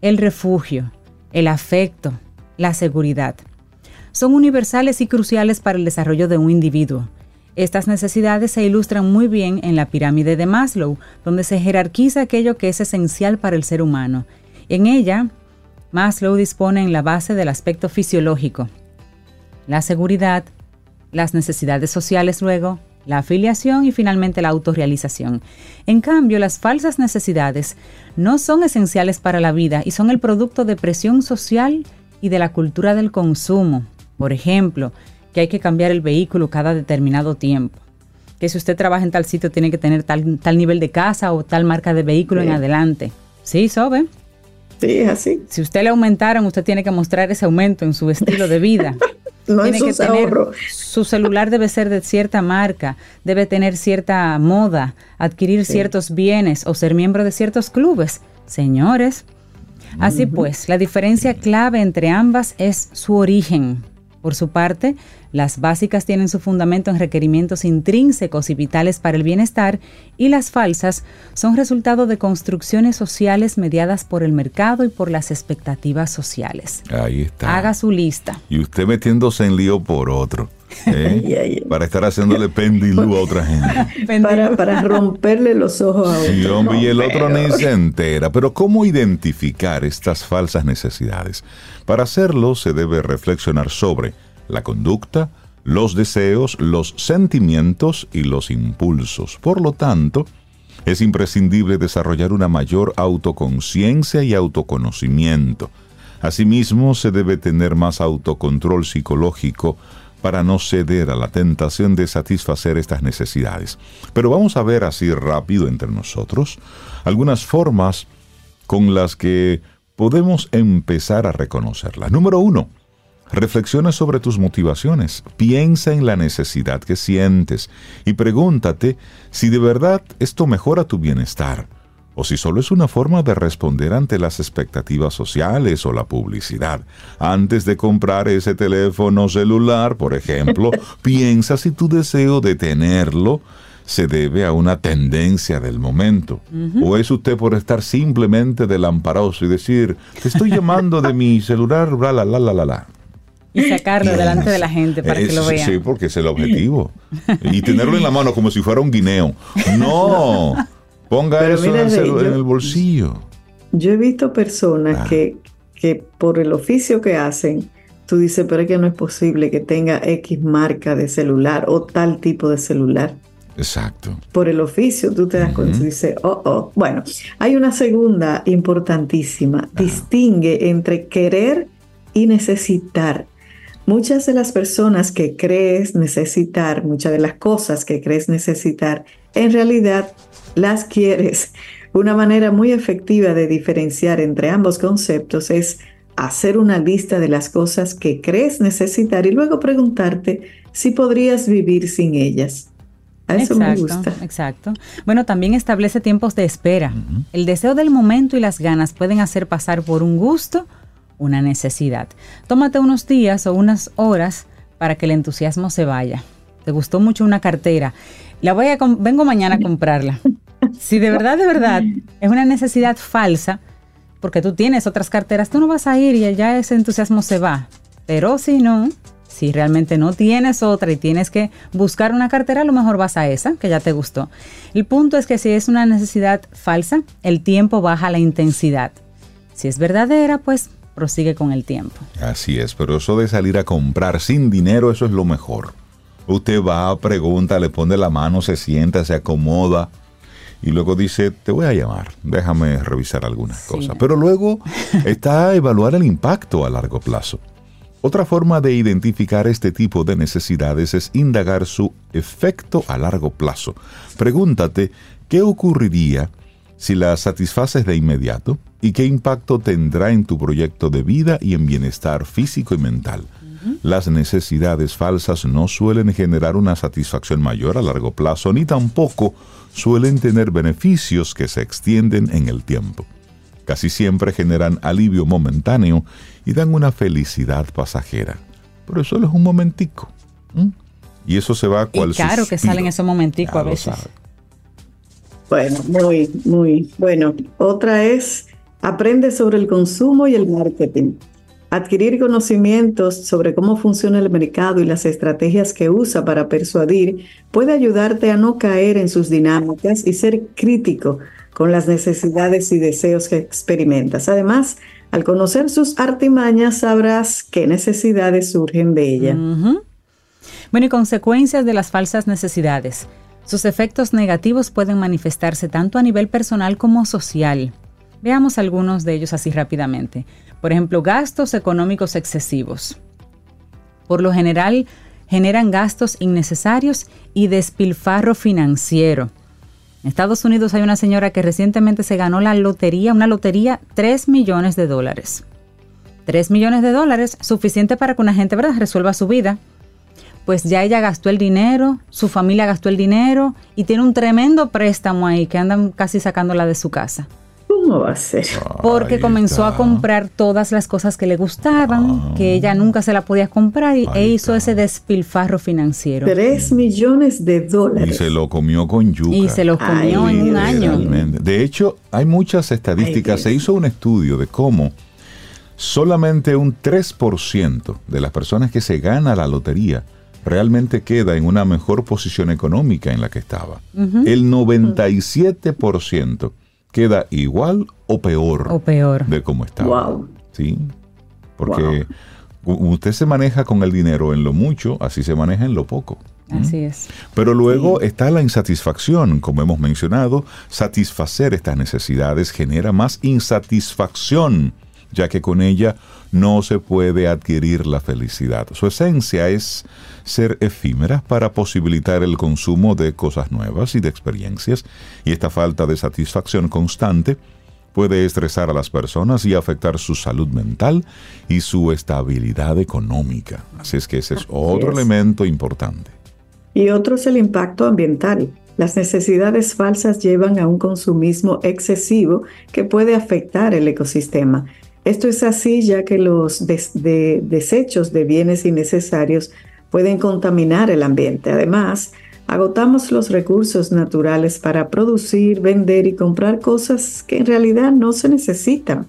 el refugio, el afecto, la seguridad. Son universales y cruciales para el desarrollo de un individuo estas necesidades se ilustran muy bien en la pirámide de Maslow, donde se jerarquiza aquello que es esencial para el ser humano. En ella, Maslow dispone en la base del aspecto fisiológico, la seguridad, las necesidades sociales luego, la afiliación y finalmente la autorrealización. En cambio, las falsas necesidades no son esenciales para la vida y son el producto de presión social y de la cultura del consumo. Por ejemplo, que hay que cambiar el vehículo cada determinado tiempo. Que si usted trabaja en tal sitio tiene que tener tal, tal nivel de casa o tal marca de vehículo en adelante. ¿Sí, Sobe? Sí, así. Si usted le aumentaron, usted tiene que mostrar ese aumento en su estilo de vida. no tiene que tener, su celular debe ser de cierta marca, debe tener cierta moda, adquirir ciertos bienes o ser miembro de ciertos clubes. Señores, así pues, la diferencia clave entre ambas es su origen. Por su parte, las básicas tienen su fundamento en requerimientos intrínsecos y vitales para el bienestar y las falsas son resultado de construcciones sociales mediadas por el mercado y por las expectativas sociales. Ahí está. Haga su lista. Y usted metiéndose en lío por otro. ¿eh? para estar haciéndole pendilú a otra gente. para, para, romperle los ojos a otro. y el otro ni se entera. Pero ¿cómo identificar estas falsas necesidades? Para hacerlo se debe reflexionar sobre la conducta, los deseos, los sentimientos y los impulsos. Por lo tanto, es imprescindible desarrollar una mayor autoconciencia y autoconocimiento. Asimismo, se debe tener más autocontrol psicológico para no ceder a la tentación de satisfacer estas necesidades. Pero vamos a ver así rápido entre nosotros algunas formas con las que podemos empezar a reconocerlas. Número uno, Reflexiona sobre tus motivaciones, piensa en la necesidad que sientes y pregúntate si de verdad esto mejora tu bienestar o si solo es una forma de responder ante las expectativas sociales o la publicidad. Antes de comprar ese teléfono celular, por ejemplo, piensa si tu deseo de tenerlo se debe a una tendencia del momento? ¿O es usted por estar simplemente de lamparoso y decir, te estoy llamando de mi celular, bla, la, la, la, la, la? Y sacarlo delante de la gente para que lo vean. Sí, porque es el objetivo. Y tenerlo en la mano como si fuera un guineo. No, ponga eso en, el, bolsillo. Yo he visto personas ah. que, que por el oficio que hacen, tú dices, pero es que no es posible que tenga X marca de celular o tal tipo de celular. Exacto. Por el oficio, tú te das cuenta y dices, oh, oh. Bueno, hay una segunda importantísima. Distingue entre querer y necesitar. Muchas de las personas que crees necesitar, muchas de las cosas que crees necesitar, en realidad las quieres. Una manera muy efectiva de diferenciar entre ambos conceptos es hacer una lista de las cosas que crees necesitar y luego preguntarte si podrías vivir sin ellas. A eso me gusta. Exacto. Bueno, también establece tiempos de espera. El deseo del momento y las ganas pueden hacer pasar por un gusto una necesidad. Tómate unos días o unas horas para que el entusiasmo se vaya. Te gustó mucho una cartera. La voy a vengo mañana a comprarla. Si de verdad, de verdad es una necesidad falsa, porque tú tienes otras carteras, tú no vas a ir y ya ese entusiasmo se va. Pero si no, si realmente no tienes otra y tienes que buscar una cartera, lo mejor vas a esa, que ya te gustó. El punto es que si es una necesidad falsa, el tiempo baja la intensidad. Si es verdadera, pues prosigue con el tiempo. Así es, pero eso de salir a comprar sin dinero, eso es lo mejor. Usted va, pregunta, le pone la mano, se sienta, se acomoda y luego dice, te voy a llamar, déjame revisar algunas cosas. Pero luego está a evaluar el impacto a largo plazo. Otra forma de identificar este tipo de necesidades es indagar su efecto a largo plazo. Pregúntate, ¿qué ocurriría si la satisfaces de inmediato y qué impacto tendrá en tu proyecto de vida y en bienestar físico y mental. Las necesidades falsas no suelen generar una satisfacción mayor a largo plazo ni tampoco suelen tener beneficios que se extienden en el tiempo. Casi siempre generan alivio momentáneo y dan una felicidad pasajera. Pero solo es un momentico. Y eso se va cual Claro que salen esos momenticos a veces. Bueno, muy, muy bueno. Otra es, aprende sobre el consumo y el marketing. Adquirir conocimientos sobre cómo funciona el mercado y las estrategias que usa para persuadir puede ayudarte a no caer en sus dinámicas y ser crítico con las necesidades y deseos que experimentas. Además, al conocer sus artimañas sabrás qué necesidades surgen de ella. Bueno, y consecuencias de las falsas necesidades. Sus efectos negativos pueden manifestarse tanto a nivel personal como social. Veamos algunos de ellos así rápidamente. Por ejemplo, gastos económicos excesivos. Por lo general, generan gastos innecesarios y despilfarro financiero. En Estados Unidos hay una señora que recientemente se ganó la lotería, una lotería, 3 millones de dólares. 3 millones de dólares, suficiente para que una gente ¿verdad? resuelva su vida pues ya ella gastó el dinero, su familia gastó el dinero y tiene un tremendo préstamo ahí que andan casi sacándola de su casa. ¿Cómo va a ser? Porque comenzó a comprar todas las cosas que le gustaban, ah. que ella nunca se la podía comprar y, e hizo ese despilfarro financiero. Tres millones de dólares. Y se lo comió con yuca. Y se lo comió en un año. De hecho, hay muchas estadísticas. se hizo un estudio de cómo solamente un 3% de las personas que se gana la lotería realmente queda en una mejor posición económica en la que estaba. El 97% queda igual o peor, o peor. de cómo estaba. ¿Sí? Porque usted se maneja con el dinero en lo mucho, así se maneja en lo poco. Así es. Pero luego está la insatisfacción, como hemos mencionado, satisfacer estas necesidades genera más insatisfacción, ya que con ella no se puede adquirir la felicidad. Su esencia es ser efímera para posibilitar el consumo de cosas nuevas y de experiencias, y esta falta de satisfacción constante puede estresar a las personas y afectar su salud mental y su estabilidad económica. Así es que ese es otro elemento importante. Y otro es el impacto ambiental. Las necesidades falsas llevan a un consumismo excesivo que puede afectar el ecosistema. Esto es así ya que los desechos de bienes innecesarios pueden contaminar el ambiente. Además, agotamos los recursos naturales para producir, vender y comprar cosas que en realidad no se necesitan.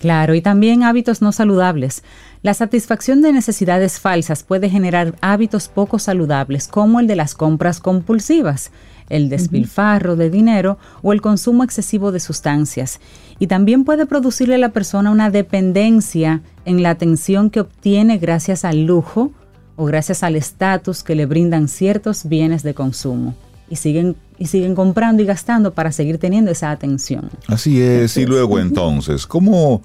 Claro, y también hábitos no saludables. La satisfacción de necesidades falsas puede generar hábitos poco saludables, como el de las compras compulsivas, el despilfarro de dinero o el consumo excesivo de sustancias. Y también puede producirle a la persona una dependencia en la atención que obtiene gracias al lujo o gracias al estatus que le brindan ciertos bienes de consumo. Y siguen, y siguen comprando y gastando para seguir teniendo esa atención. Así es, y luego entonces, ¿cómo,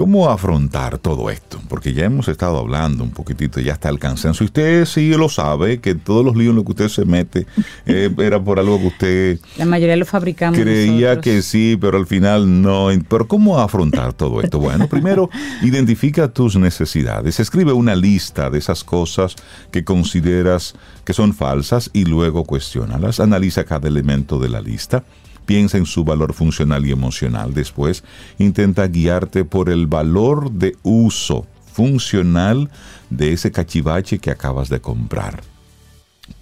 ¿Cómo afrontar todo esto? Porque ya hemos estado hablando un poquitito, ya está el. Y usted sí lo sabe, que todos los líos en los que usted se mete eh, era por algo que usted... La mayoría lo fabricamos. Creía que sí, pero al final no. Pero ¿cómo afrontar todo esto? Bueno, primero, identifica tus necesidades. Escribe una lista de esas cosas que consideras que son falsas y luego cuestiónalas. Analiza cada elemento de la lista piensa en su valor funcional y emocional. Después, intenta guiarte por el valor de uso funcional de ese cachivache que acabas de comprar.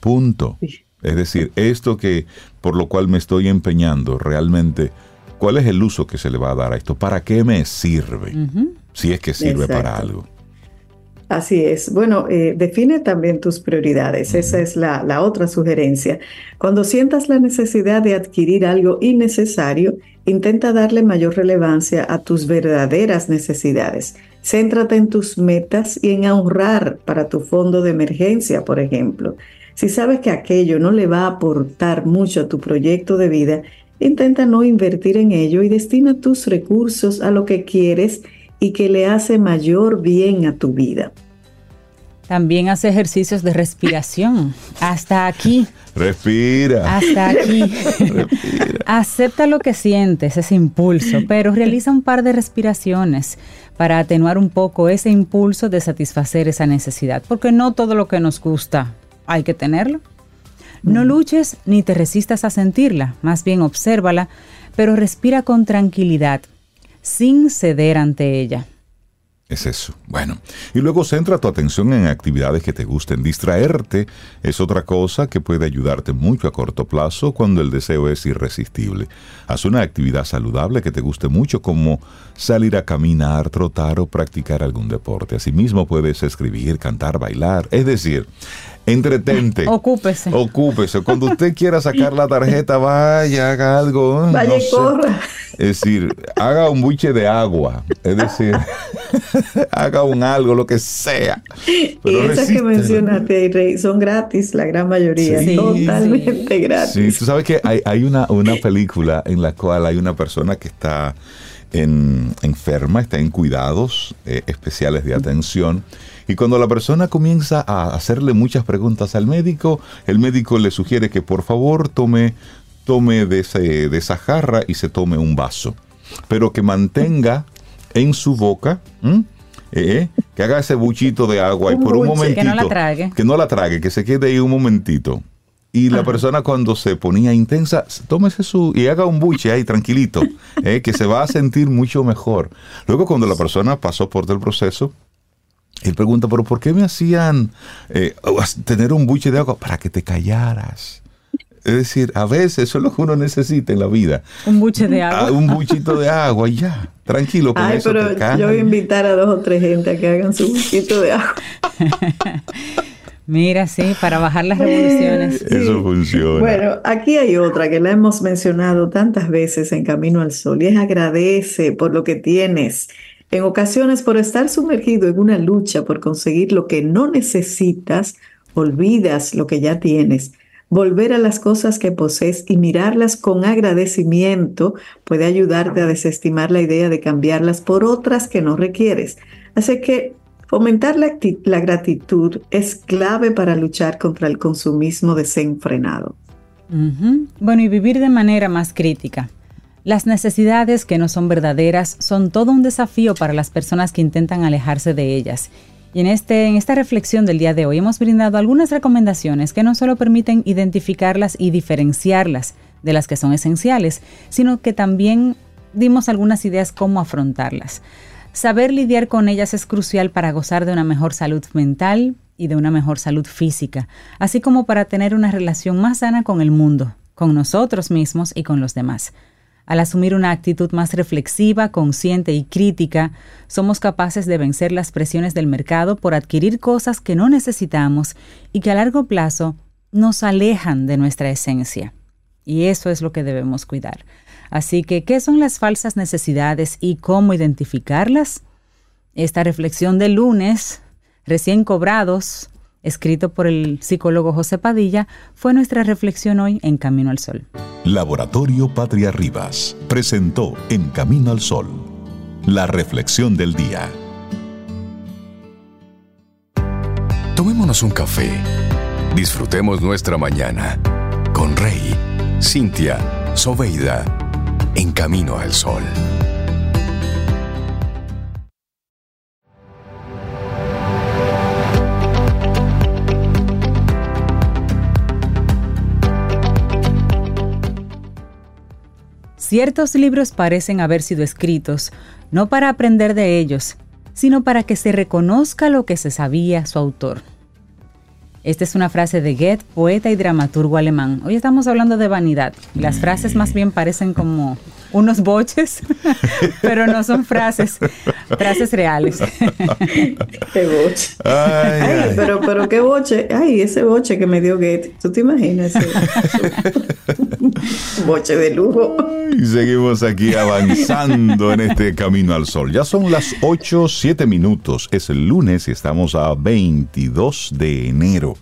Punto. Es decir, esto que por lo cual me estoy empeñando, realmente, ¿cuál es el uso que se le va a dar a esto? ¿Para qué me sirve? Si es que sirve para algo. Así es. Bueno, eh, define también tus prioridades. Esa es la, la, otra sugerencia. Cuando sientas la necesidad de adquirir algo innecesario, intenta darle mayor relevancia a tus verdaderas necesidades. Céntrate en tus metas y en ahorrar para tu fondo de emergencia, por ejemplo. Si sabes que aquello no le va a aportar mucho a tu proyecto de vida, intenta no invertir en ello y destina tus recursos a lo que quieres y que le hace mayor bien a tu vida. También hace ejercicios de respiración. Hasta aquí. Respira. Hasta aquí. Respira. Acepta lo que sientes, ese impulso, pero realiza un par de respiraciones para atenuar un poco ese impulso de satisfacer esa necesidad, porque no todo lo que nos gusta hay que tenerlo. No luches ni te resistas a sentirla, más bien obsérvala, pero respira con tranquilidad sin ceder ante ella. Es eso. Bueno, y luego centra tu atención en actividades que te gusten. Distraerte es otra cosa que puede ayudarte mucho a corto plazo cuando el deseo es irresistible. Haz una actividad saludable que te guste mucho como salir a caminar, trotar o practicar algún deporte. Asimismo puedes escribir, cantar, bailar. Es decir, entretente. Ocúpese. Ocúpese. Cuando usted quiera sacar la tarjeta, vaya, haga algo. Vaya y corra. Es decir, haga un buche de agua. Es decir, haga un algo, lo que sea. y esas que mencionaste, Rey, son gratis, la gran mayoría. totalmente gratis. Sí, tú sabes que hay, hay una, una película en la cual hay una persona que está en, enferma, está en cuidados eh, especiales de atención. Y cuando la persona comienza a hacerle muchas preguntas al médico, el médico le sugiere que por favor tome, tome de, ese, de esa jarra y se tome un vaso. Pero que mantenga en su boca, eh, que haga ese buchito de agua y por un momentito. Que no la trague. Que no la trague, que se quede ahí un momentito. Y la persona cuando se ponía intensa, tómese su y haga un buche ahí tranquilito, eh, que se va a sentir mucho mejor. Luego cuando la persona pasó por el proceso, él pregunta, pero ¿por qué me hacían eh, tener un buche de agua? Para que te callaras. Es decir, a veces eso es lo que uno necesita en la vida. Un buche de agua. Ah, un buchito de agua y ya. Tranquilo con Ay, eso pero te yo voy a invitar a dos o tres gente a que hagan su buchito de agua. Mira, sí, para bajar las revoluciones. Eso funciona. Bueno, aquí hay otra que la hemos mencionado tantas veces en Camino al Sol y es agradece por lo que tienes. En ocasiones, por estar sumergido en una lucha por conseguir lo que no necesitas, olvidas lo que ya tienes. Volver a las cosas que posees y mirarlas con agradecimiento puede ayudarte a desestimar la idea de cambiarlas por otras que no requieres. Así que fomentar la, gratitud es clave para luchar contra el consumismo desenfrenado. Bueno, y vivir de manera más crítica. Las necesidades que no son verdaderas son todo un desafío para las personas que intentan alejarse de ellas. Y en, este, en esta reflexión del día de hoy hemos brindado algunas recomendaciones que no solo permiten identificarlas y diferenciarlas de las que son esenciales, sino que también dimos algunas ideas cómo afrontarlas. Saber lidiar con ellas es crucial para gozar de una mejor salud mental y de una mejor salud física, así como para tener una relación más sana con el mundo, con nosotros mismos y con los demás. Al asumir una actitud más reflexiva, consciente y crítica, somos capaces de vencer las presiones del mercado por adquirir cosas que no necesitamos y que a largo plazo nos alejan de nuestra esencia. Y eso es lo que debemos cuidar. Así que, ¿qué son las falsas necesidades y cómo identificarlas? Esta reflexión de lunes, recién cobrados, escrito por el psicólogo José Padilla, fue nuestra reflexión hoy en Camino al Sol. Laboratorio Patria Rivas presentó En Camino al Sol, la reflexión del día. Tomémonos un café. Disfrutemos nuestra mañana con Rey, Cintia, Soveida, en Camino al Sol. Ciertos libros parecen haber sido escritos no para aprender de ellos, sino para que se reconozca lo que se sabía su autor. Esta es una frase de Goethe, poeta y dramaturgo alemán. Hoy estamos hablando de vanidad. Las frases más bien parecen como unos boches, pero no son frases, frases reales. qué boche. Ay, Pero, pero qué boche. Ay, ese boche que me dio Goethe. ¿Tú te imaginas? boche de lujo. Y seguimos aquí avanzando en este camino al sol. Ya son las 8, 7 minutos. Es el lunes y estamos a 22 de enero.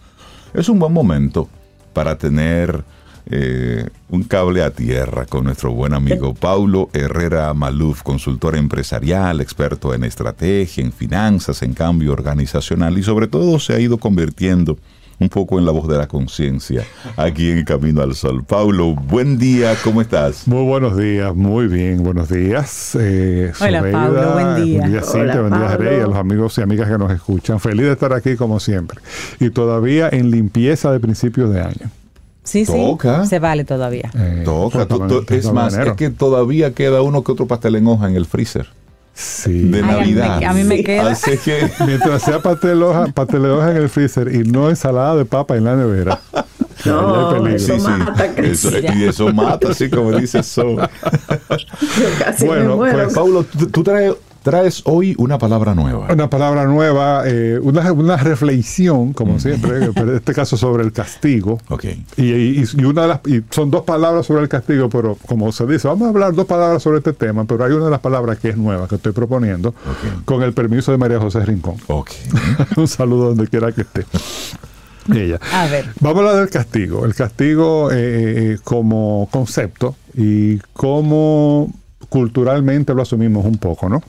Es un buen momento para tener eh, un cable a tierra con nuestro buen amigo Paulo Herrera Maluf, consultor empresarial, experto en estrategia, en finanzas, en cambio organizacional y sobre todo se ha ido convirtiendo un poco en la voz de la conciencia aquí en Camino al Sol. Paulo, buen día, ¿cómo estás? Muy buenos días, muy bien, buenos días. Eh, Hola Pablo, buen día. Buen día Cintia, buen día Rey, a los amigos y amigas que nos escuchan. Feliz de estar aquí como siempre. Y todavía en limpieza de principios de año. Sí, Toca. sí, se vale todavía. Eh, Toca. es más, es que todavía queda uno que otro pastel en hoja en el freezer. Sí. De Navidad. A mí, me, queda. Así que... Mientras sea pastel, hoja, pastel de hoja en el freezer y no ensalada de papa en la nevera. No, eso mata, eso, y eso mata, así como dice So. Yo casi bueno, me muero. pues Paulo, tú, tú traes traes hoy una palabra nueva. Una palabra nueva, eh, una, una, reflexión, como siempre, pero en este caso sobre el castigo. Okay. Y, y, y, una de las, y son dos palabras sobre el castigo, pero como se dice, vamos a hablar dos palabras sobre este tema, pero hay una de las palabras que es nueva, que estoy proponiendo, okay. con el permiso de María José Rincón. Okay. Un saludo donde quiera que esté. Ella. A ver. Vamos a hablar del castigo. El castigo eh, como concepto y cómo culturalmente lo asumimos un poco, ¿no?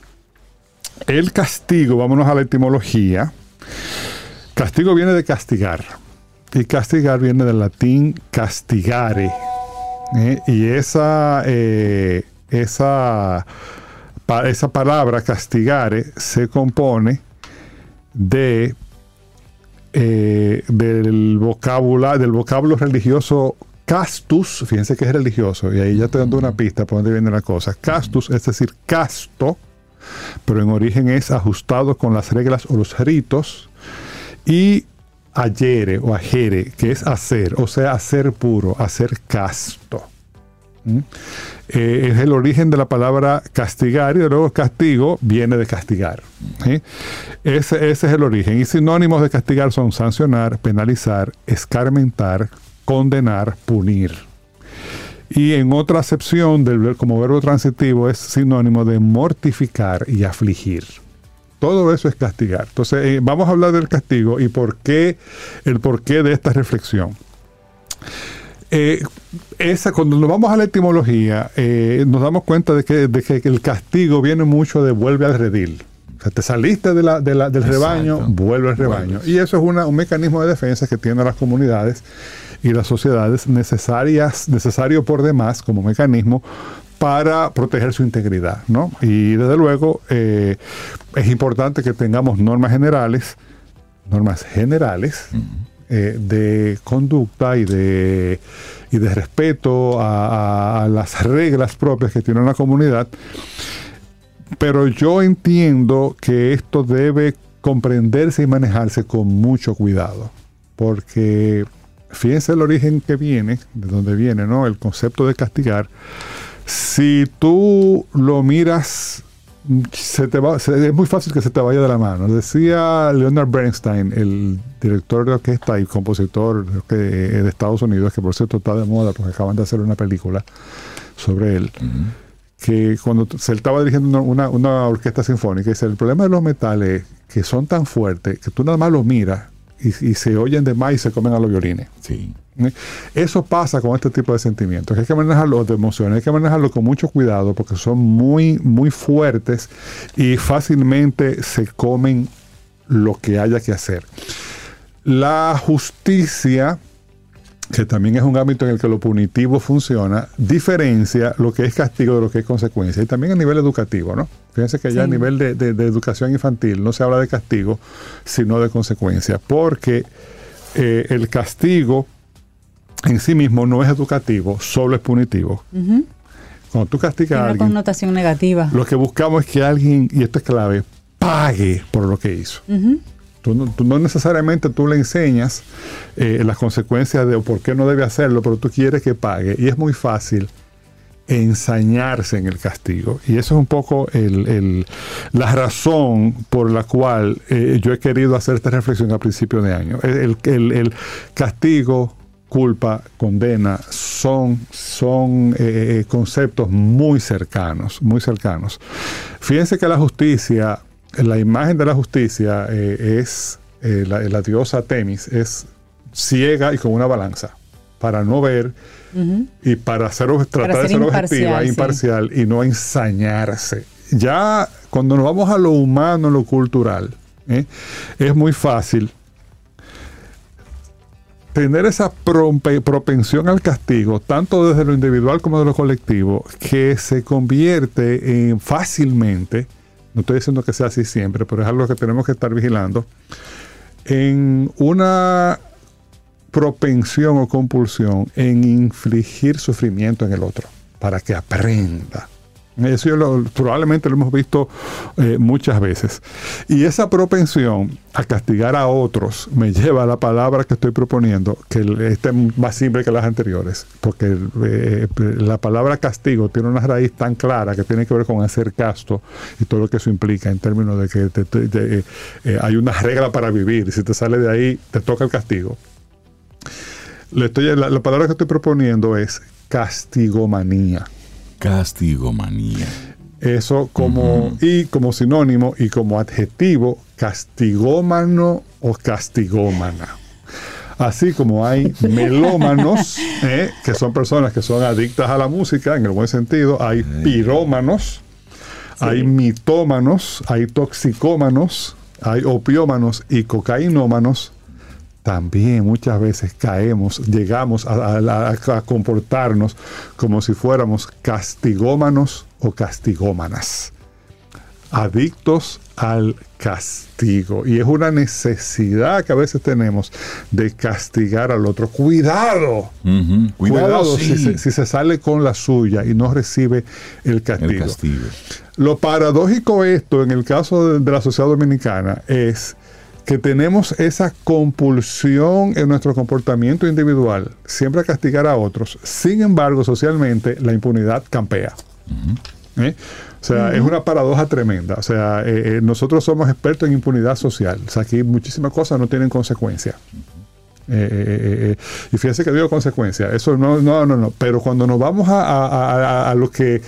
El castigo, vámonos a la etimología. Castigo viene de castigar. Y castigar viene del latín castigare. ¿eh? Y esa, eh, esa, pa, esa palabra castigare se compone de eh, del vocabulario, del vocablo religioso castus, fíjense que es religioso, y ahí ya estoy dando una pista por dónde viene la cosa. Castus, es decir, casto, pero en origen es ajustado con las reglas o los ritos, y ayere o ajere, que es hacer, o sea, hacer puro, hacer casto. ¿Mm? Eh, es el origen de la palabra castigar y luego castigo viene de castigar. ese, es el origen. Y sinónimos de castigar son sancionar, penalizar, escarmentar, condenar, punir. Y en otra acepción del como verbo transitivo es sinónimo de mortificar y afligir. Todo eso es castigar. Entonces, eh, vamos a hablar del castigo y por qué, el porqué de esta reflexión. Eh, esa, cuando nos vamos a la etimología, eh, nos damos cuenta de que, de que, el castigo viene mucho de vuelve al redil. O sea, te saliste de la, de la, del Exacto. rebaño, vuelve al rebaño. Y eso es una, un mecanismo de defensa que tienen las comunidades y las sociedades necesarias, necesario por demás como mecanismo para proteger su integridad. ¿no? Y desde luego eh, es importante que tengamos normas generales, normas generales. Uh -huh. Eh, de conducta y de, y de respeto a, a, a, las reglas propias que tiene una comunidad pero yo entiendo que esto debe comprenderse y manejarse con mucho cuidado, porque fíjense el origen que viene, de donde viene, ¿no? El concepto de castigar. Si tú lo miras, se te va, se- es muy fácil que se te vaya de la mano. Decía Leonard Bernstein, el director de orquesta y compositor eh, de Estados Unidos, que por cierto está de moda porque acaban de hacer una película sobre él que cuando se estaba dirigiendo una, orquesta sinfónica, dice, el problema de los metales es que son tan fuertes que tú nada más los miras y, y se oyen de más y se comen a los violines. Sí. ¿eh? Eso pasa con este tipo de sentimientos, hay que manejarlo de emociones, hay que manejarlo con mucho cuidado porque son muy, muy fuertes y fácilmente se comen lo que haya que hacer. La justicia, que también es un ámbito en el que lo punitivo funciona, diferencia lo que es castigo de lo que es consecuencia. Y también a nivel educativo, ¿no? Fíjense que ya a nivel de, de- de educación infantil no se habla de castigo, sino de consecuencia. Porque eh, el castigo en sí mismo no es educativo, solo es punitivo. Cuando tú castigas Tiene a una alguien, connotación negativa. lo que buscamos es que alguien, y esto es clave, pague por lo que hizo. No, necesariamente tú le enseñas eh, las consecuencias de por qué no debe hacerlo, pero tú quieres que pague. Y es muy fácil ensañarse en el castigo. Y eso es un poco el- el- la razón por la cual eh, yo he querido hacer esta reflexión a principio de año. El, el- el castigo, culpa, condena son, son eh, conceptos muy cercanos, muy cercanos. Fíjense que la justicia, la imagen de la justicia eh, es eh, la, la diosa Temis, es ciega y con una balanza para no ver y para ob- tratar de ser ser objetiva, imparcial, sí. imparcial y no ensañarse. Ya cuando nos vamos a lo humano, lo cultural, ¿eh? es muy fácil tener esa propensión al castigo, tanto desde lo individual como de lo colectivo, que se convierte en fácilmente, no estoy diciendo que sea así siempre, pero es algo que tenemos que estar vigilando, en una propensión o compulsión en infligir sufrimiento en el otro, para que aprenda. Eso lo- probablemente lo hemos visto eh, muchas veces. Y esa propensión a castigar a otros me lleva a la palabra que estoy proponiendo, que este es más simple que las anteriores, porque eh, la palabra castigo tiene una raíz tan clara que tiene que ver con hacer casto y todo lo que eso implica en términos de que eh, hay una regla para vivir. Si te sale de ahí, te toca el castigo. Le estoy- la, la palabra que estoy proponiendo es castigomanía. Castigomanía. Eso como y como sinónimo y como adjetivo castigómano o castigómana. Así como hay melómanos, ¿eh? que son personas que son adictas a la música en el buen sentido, hay pirómanos, hay mitómanos, hay toxicómanos, hay opiómanos y cocainómanos. También muchas veces caemos, llegamos a, a- a- a comportarnos como si fuéramos castigómanos o castigómanas adictos al castigo. Y es una necesidad que a veces tenemos de castigar al otro. Cuidado. Ujú. Cuidado, si, sí. se, si se sale con la suya y no recibe el castigo. El castigo. Lo paradójico esto, en el caso de, de la sociedad dominicana, es que tenemos esa compulsión en nuestro comportamiento individual, siempre a castigar a otros. Sin embargo, socialmente, la impunidad campea. ¿Eh? O sea, es una paradoja tremenda. O sea, eh, eh, nosotros somos expertos en impunidad social. O sea, aquí muchísimas cosas no tienen consecuencia. Eh, y fíjense que digo consecuencia. Eso no, no, no, no. Pero cuando nos vamos a- a- a- a lo que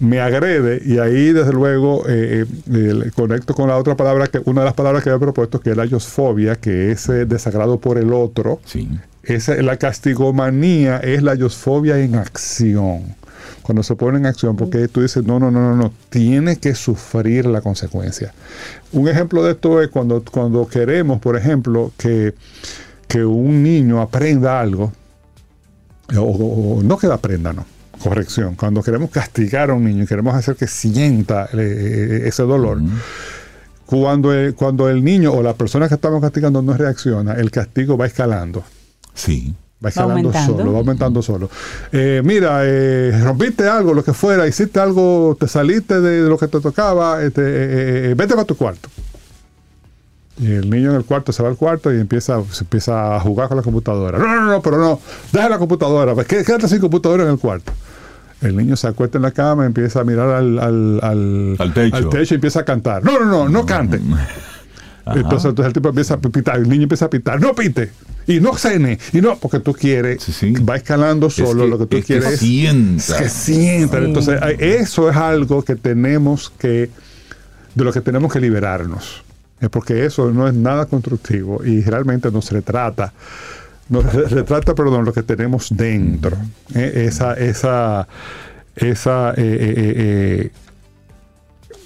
me agrede, y ahí desde luego eh, eh, conecto con la otra palabra, que una de las palabras que había propuesto, que es la yosfobia, que es eh, desagrado por el otro. Sí. Esa, la castigomanía es la yosfobia en acción. Cuando se pone en acción, porque tú dices, no, no, no, no, no, tiene que sufrir la consecuencia. Un ejemplo de esto es cuando, cuando queremos, por ejemplo, que, que un niño aprenda algo, o, o- o no que aprenda, no. Corrección. Cuando queremos castigar a un niño y queremos hacer que sienta eh, ese dolor, cuando, el, cuando el niño o la persona que estamos castigando no reacciona, el castigo va escalando. Sí. Va escalando aumentando. solo, va aumentando solo. Eh, mira, eh, rompiste algo, lo que fuera, hiciste algo, te saliste de lo que te tocaba, este, eh, eh, vete para tu cuarto. Y el niño en el cuarto se va al cuarto y empieza, se empieza a jugar con la computadora. No, no, no, pero no, deja la computadora, pues, qué- quédate sin computadora en el cuarto. El niño se acuesta en la cama, empieza a mirar al, al, al, Al techo. y empieza a cantar. No, no, no, no cante. Entonces, entonces el tipo empieza a pitar, el niño empieza a pitar, no pite, y no cene, y no, porque tú quieres, Sí, sí. va escalando solo, que- lo que tú es que quieres sienta. es que sientan. Entonces, eso es algo que tenemos que, de lo que tenemos que liberarnos. Es porque eso no es nada constructivo y realmente nos retrata, nos re- retrata, perdón, lo que tenemos dentro. Eh, esa, esa, esa, eh, eh,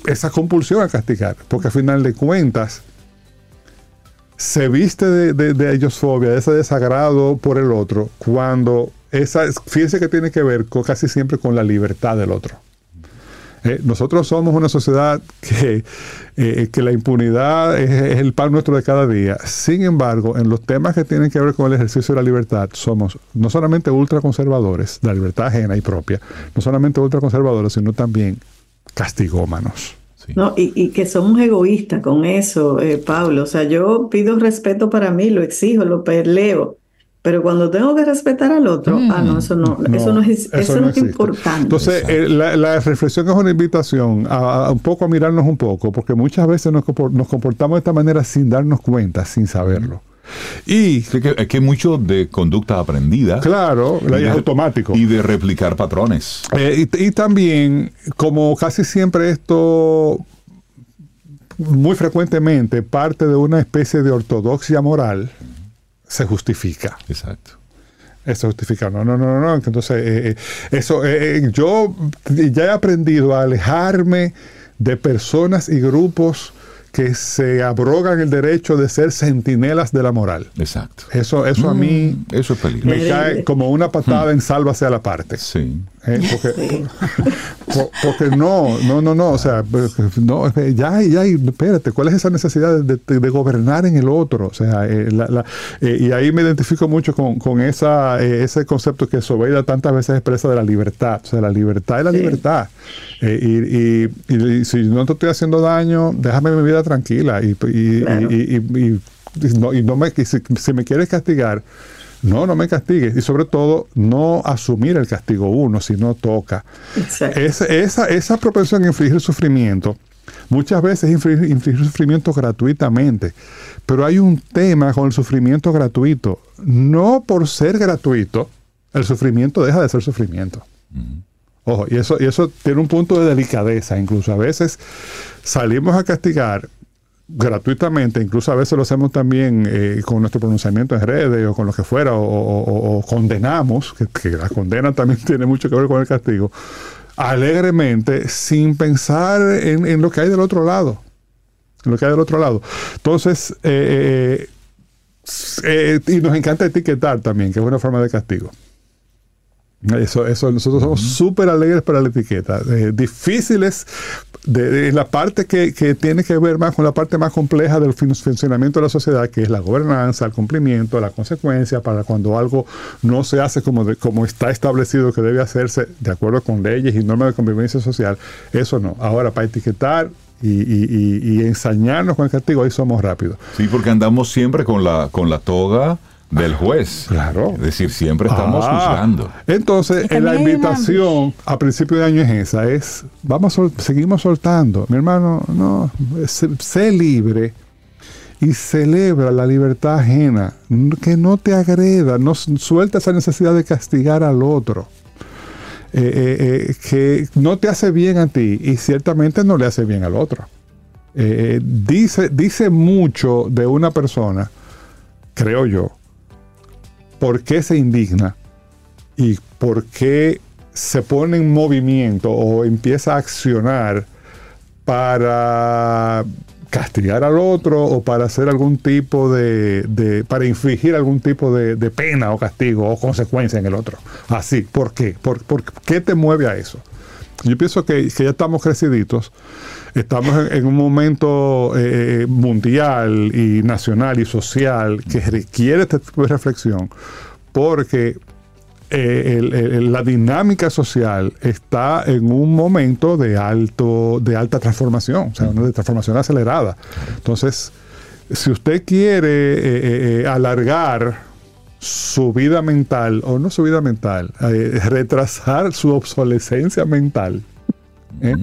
esa compulsión a castigar. Porque al final de cuentas, se viste de, de, de elosfobia, de ese desagrado por el otro, cuando esa, fíjense que tiene que ver con, casi siempre con la libertad del otro. Eh, nosotros somos una sociedad que, eh, que la impunidad es, es el pan nuestro de cada día. Sin embargo, en los temas que tienen que ver con el ejercicio de la libertad, somos no solamente ultraconservadores, de la libertad ajena y propia, no solamente ultraconservadores, sino también castigómanos. Sí. No, y, y que somos egoístas con eso, eh, Pablo. O sea, yo pido respeto para mí, lo exijo, lo peleo. Pero cuando tengo que respetar al otro, ah, no, eso no, eso no es, eso no es importante. Entonces, eh, la, la reflexión es una invitación a, a un poco a mirarnos un poco, porque muchas veces nos, compor- nos comportamos de esta manera sin darnos cuenta, sin saberlo. Y, Sí, que, es que mucho de conducta aprendida. claro, y es de- automático. Y de replicar patrones. Eh, y, y también, como casi siempre esto muy frecuentemente parte de una especie de ortodoxia moral, se justifica. Exacto. Eso justifica. No, no, no, no. no. Entonces, eh, eh, eso, eh, eh, yo ya he aprendido a alejarme de personas y grupos que se abrogan el derecho de ser centinelas de la moral. Exacto. Eso, eso a mí Eso es peligroso. me cae como una patada en sálvase a la parte. Sí. ¿eh? Porque, po- porque no, no, no, no, o sea, no, eh, ya, ya, espérate, ¿cuál es esa necesidad de, de- de gobernar en el otro? O sea, eh, la- la- eh, y ahí me identifico mucho con, con esa, eh, ese concepto que Sobeida tantas veces expresa de la libertad. O sea, la libertad es la Sí. libertad. Eh, y, y- y- y si no te estoy haciendo daño, déjame mi vida tranquila. Y, y- Claro. y- y- y- y no, y no me, y si, si me quieres castigar, no, no me castigues. Y sobre todo, no asumir el castigo uno, si no toca. Esa, esa, esa propensión a infligir sufrimiento, muchas veces es infligir, infligir sufrimiento gratuitamente. Pero hay un tema con el sufrimiento gratuito. No por ser gratuito, el sufrimiento deja de ser sufrimiento. Ojo, y eso, y eso tiene un punto de delicadeza. Incluso a veces salimos a castigar gratuitamente, incluso a veces lo hacemos también eh, con nuestro pronunciamiento en redes o con lo que fuera, o, condenamos, que, la condena también tiene mucho que ver con el castigo, alegremente, sin pensar en, en lo que hay del otro lado. En lo que hay del otro lado. Entonces, eh, eh, y nos encanta etiquetar también, que es una forma de castigo. Eso, eso, nosotros somos súper alegres para la etiqueta. eh, difíciles de, de la parte que, que tiene que ver más con la parte más compleja del funcionamiento de la sociedad, que es la gobernanza, el cumplimiento, la consecuencia para cuando algo no se hace como, de- como está establecido que debe hacerse de acuerdo con leyes y normas de convivencia social. Eso no. Ahora, para etiquetar y, y- y- y ensañarnos con el castigo, ahí somos rápidos. Sí, porque andamos siempre con la, con la toga del juez. Claro. Es decir, siempre estamos Ah, juzgando. Entonces, eh, la invitación a principio de año es esa, es, vamos, sol- seguimos soltando. Mi hermano, no, sé, sé libre y celebra la libertad ajena, que no te agreda, no suelta esa necesidad de castigar al otro. Eh, eh, eh, que no te hace bien a ti y ciertamente no le hace bien al otro. Dice, dice mucho de una persona, creo yo, por qué se indigna y por qué se pone en movimiento o empieza a accionar para castigar al otro o para hacer algún tipo de, para infligir algún tipo de, pena o castigo o consecuencia en el otro. Así, ¿por qué? ¿Por, por qué te mueve a eso? Yo pienso que, que ya estamos creciditos, estamos en, en un momento eh, mundial y nacional y social que requiere este tipo de reflexión, porque eh, el- el- la dinámica social está en un momento de alto de alta transformación, o sea, una de transformación acelerada. Entonces, si usted quiere eh, eh, eh, alargar su vida mental, o no su vida mental, eh, retrasar su obsolescencia mental. ¿Eh?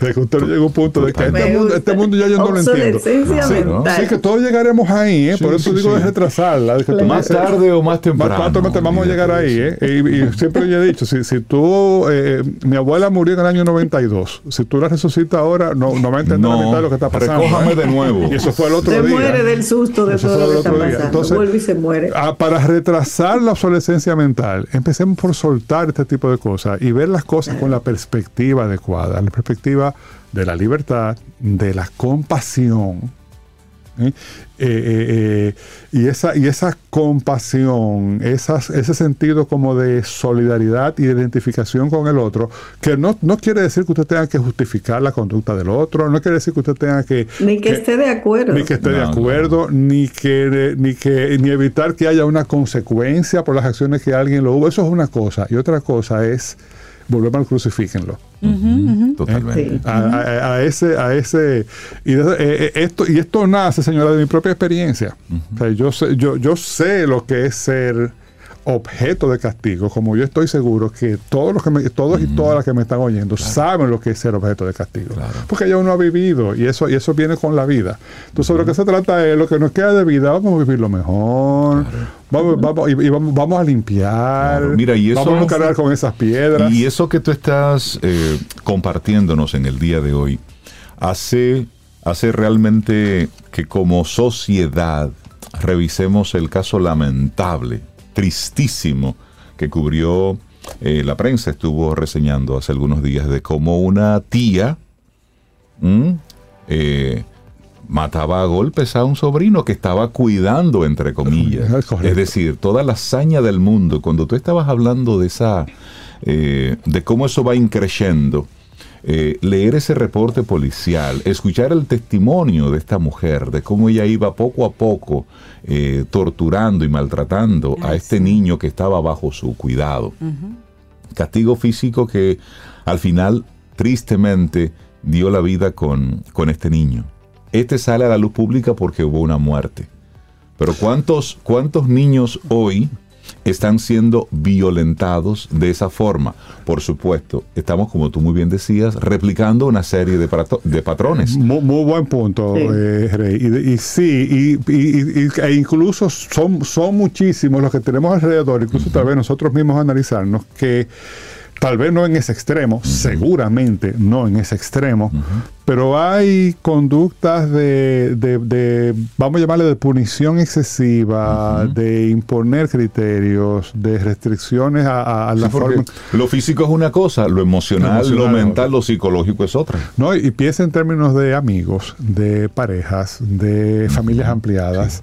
de que usted llega a un punto de que este mundo, este mundo ya yo no lo entiendo. Sí, mental. sí, que todos llegaremos ahí, ¿eh? Sí, por eso sí, digo sí. de retrasarla. de que tú Más tarde o más más temprano. pronto vamos a llegar ahí, ¿eh? Y, y siempre yo he dicho, si, si tú, eh, mi abuela murió en el año 92, si tú la resucitas ahora, no, no va a entender la mitad de lo que está pasando. recójame ¿eh? de nuevo. Y eso fue el otro Se día. muere del susto de Eso todo lo que está pasando. Entonces, Vuelve y se muere. Para retrasar la obsolescencia mental, empecemos por soltar este tipo de cosas y ver las cosas con la perspectiva adecuada, la perspectiva de la libertad, de la compasión. ¿eh? Eh, eh, eh, y, esa, y esa compasión, esas, ese sentido como de solidaridad y de identificación con el otro, que no, no quiere decir que usted tenga que justificar la conducta del otro, no quiere decir que usted tenga que... Ni que, esté de acuerdo. Ni que esté de No, acuerdo, ni que ni que ni evitar que haya una consecuencia por las acciones que alguien lo hubo. Eso es una cosa. Y otra cosa es volvemos al crucifíquenlo. Totalmente. Sí. A, a- a ese, a ese y, de- eh, eh, esto, y esto nace, señora, de mi propia experiencia. O sea, yo, sé, yo, yo sé lo que es ser objeto de castigo, como yo estoy seguro que todos los que me- todos y todas las que me están oyendo saben lo que es ser objeto de castigo. Porque ya uno ha vivido y eso, y eso viene con la vida. Entonces lo que se trata es lo que nos queda de vida, vamos a vivirlo mejor, vamos, vamos, y, y vamos, vamos a limpiar. Mira, y eso- vamos a cargar con esas piedras. Y eso que tú estás eh, compartiéndonos en el día de hoy hace, hace realmente que como sociedad revisemos el caso lamentable, tristísimo, que cubrió eh, la prensa, estuvo reseñando hace algunos días de cómo una tía eh, mataba a golpes a un sobrino que estaba cuidando, entre comillas. Es decir, toda la hazaña del mundo. Cuando tú estabas hablando de esa, eh, de cómo eso va increciendo, eh, leer ese reporte policial, escuchar el testimonio de esta mujer, de cómo ella iba poco a poco eh, torturando y maltratando a este sí. niño que estaba bajo su cuidado. Castigo físico que al final, tristemente, dio la vida con, con este niño. Este sale a la luz pública porque hubo una muerte. Pero ¿cuántos, cuántos niños hoy están siendo violentados de esa forma? Por supuesto, estamos, como tú muy bien decías, replicando una serie de, patrones. Muy, muy buen punto, Sí. eh, Rey. Y, de- y sí, y, y- y- e incluso son, son muchísimos los que tenemos alrededor, incluso tal vez nosotros mismos analizarnos, que tal vez no en ese extremo, seguramente no en ese extremo, pero hay conductas de, de- de, vamos a llamarle de punición excesiva, de imponer criterios, de restricciones a, a- a la Sí, forma... lo físico es una cosa, lo emocional, Lo mental, lo psicológico es otra. No, y piensa en términos de amigos, de parejas, de familias ampliadas,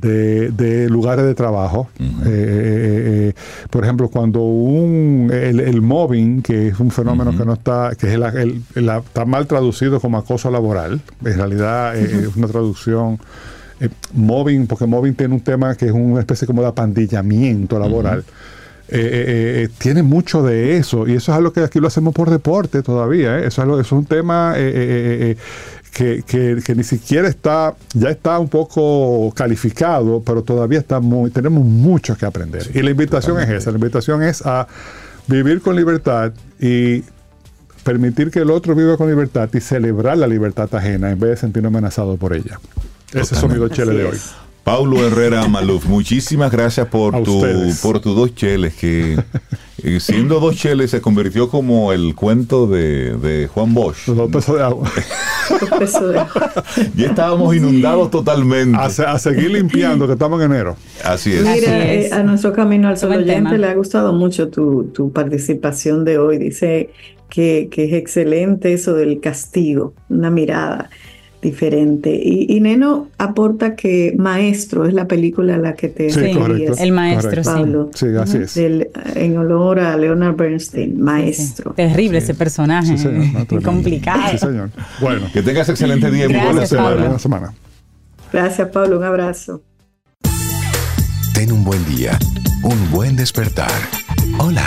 de, de lugares de trabajo. Eh, eh, eh, por ejemplo, cuando un el, el mobbing, que es un fenómeno que no está, que es el, está mal traducido como acoso laboral, en realidad es una traducción. mobbing, porque mobbing tiene un tema que es una especie como de apandillamiento laboral. Eh, eh, eh, tiene mucho de eso y eso es algo que aquí lo hacemos por deporte todavía. Eso, es algo- eso es un tema que, que- que ni siquiera está, ya está un poco calificado, pero todavía está muy, tenemos mucho que aprender. y la invitación es esa, la invitación es a vivir con libertad y permitir que el otro viva con libertad y celebrar la libertad ajena en vez de sentirnos amenazados por ella. Ese es mi Así de hoy. Es. Paulo Herrera Maluf, muchísimas gracias por A tu, ustedes. por tus dos cheles, que eh, siendo dos cheles se convirtió como el cuento de, de Juan Bosch. Los dos pesos de agua. Dos pesos de- Ya estábamos inundados totalmente. A, se- a seguir limpiando, que estamos en enero. Así es. Mira, Así es. eh, a nuestro Camino al Sol Buen oyente tema. le ha gustado mucho tu, tu participación de hoy. Dice que, que es excelente eso del castigo, una mirada diferente. Y, y Neno aporta que Maestro es la película a la que te Sí, correcto. el maestro, sí. Pablo. Sí, así es. Del- en olor a Leonard Bernstein, Maestro. Sí. Terrible ese personaje. Sí, señor, no, complicado. Sí, señor. Bueno, Que tengas excelente día y muy buena Gracias, semana. Pablo. buena semana. Gracias, Pablo. Un abrazo. Ten un buen día, un buen despertar. Hola.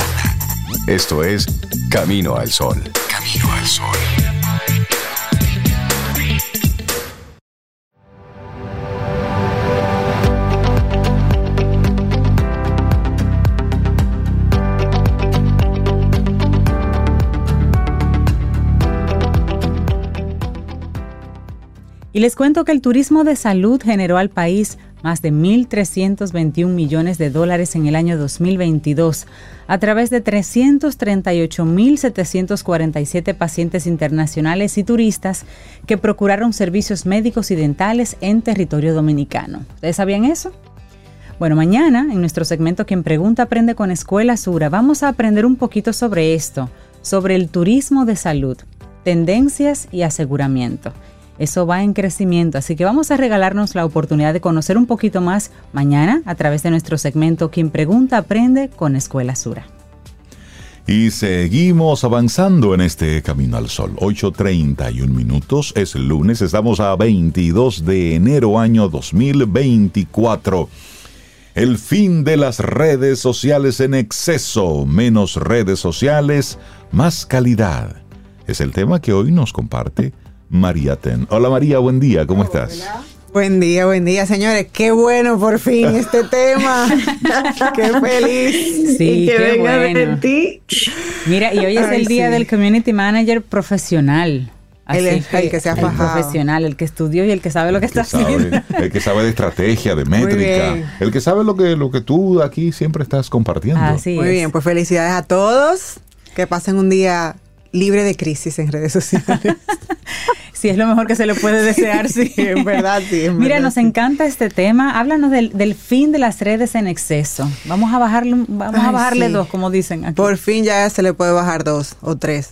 Esto es Camino al Sol. Camino al Sol. Y les cuento que el turismo de salud generó al país más de 1.321 millones de dólares en el año 2022 a través de 338.747 pacientes internacionales y turistas que procuraron servicios médicos y dentales en territorio dominicano. ¿Ustedes sabían eso? Bueno, mañana en nuestro segmento Quien Pregunta Aprende con Escuela Sura vamos a aprender un poquito sobre esto, sobre el turismo de salud, tendencias y aseguramiento. Eso va en crecimiento, así que vamos a regalarnos la oportunidad de conocer un poquito más mañana a través de nuestro segmento Quien Pregunta Aprende con Escuela Sura. Y seguimos avanzando en este Camino al Sol. 8.31 minutos, es lunes, estamos a 22 de enero año 2024. El fin de las redes sociales en exceso, menos redes sociales, más calidad. Es el tema que hoy nos comparte María Ten. Hola María, buen día, ¿cómo estás? Buen día, buen día, señores. Qué bueno por fin este tema. qué feliz. Sí, y que qué venga de bueno. ti. Mira, y hoy es Ay, el día sí. del Community Manager profesional. El- Así el que se ha el fajado. profesional, el que estudió y el que sabe lo que que está haciendo. el que sabe de estrategia, de métrica, el que sabe lo que, lo que tú aquí siempre estás compartiendo. Así Muy es. bien, pues felicidades a todos. Que pasen un día libre de crisis en redes sociales. Sí, es lo mejor que se le puede desear, sí. en verdad, sí. en Mira, verdad, nos sí. encanta este tema. Háblanos del, del fin de las redes en exceso. Vamos a bajarle, vamos a bajarle sí. dos, como dicen aquí. Por fin ya se le puede bajar dos o tres.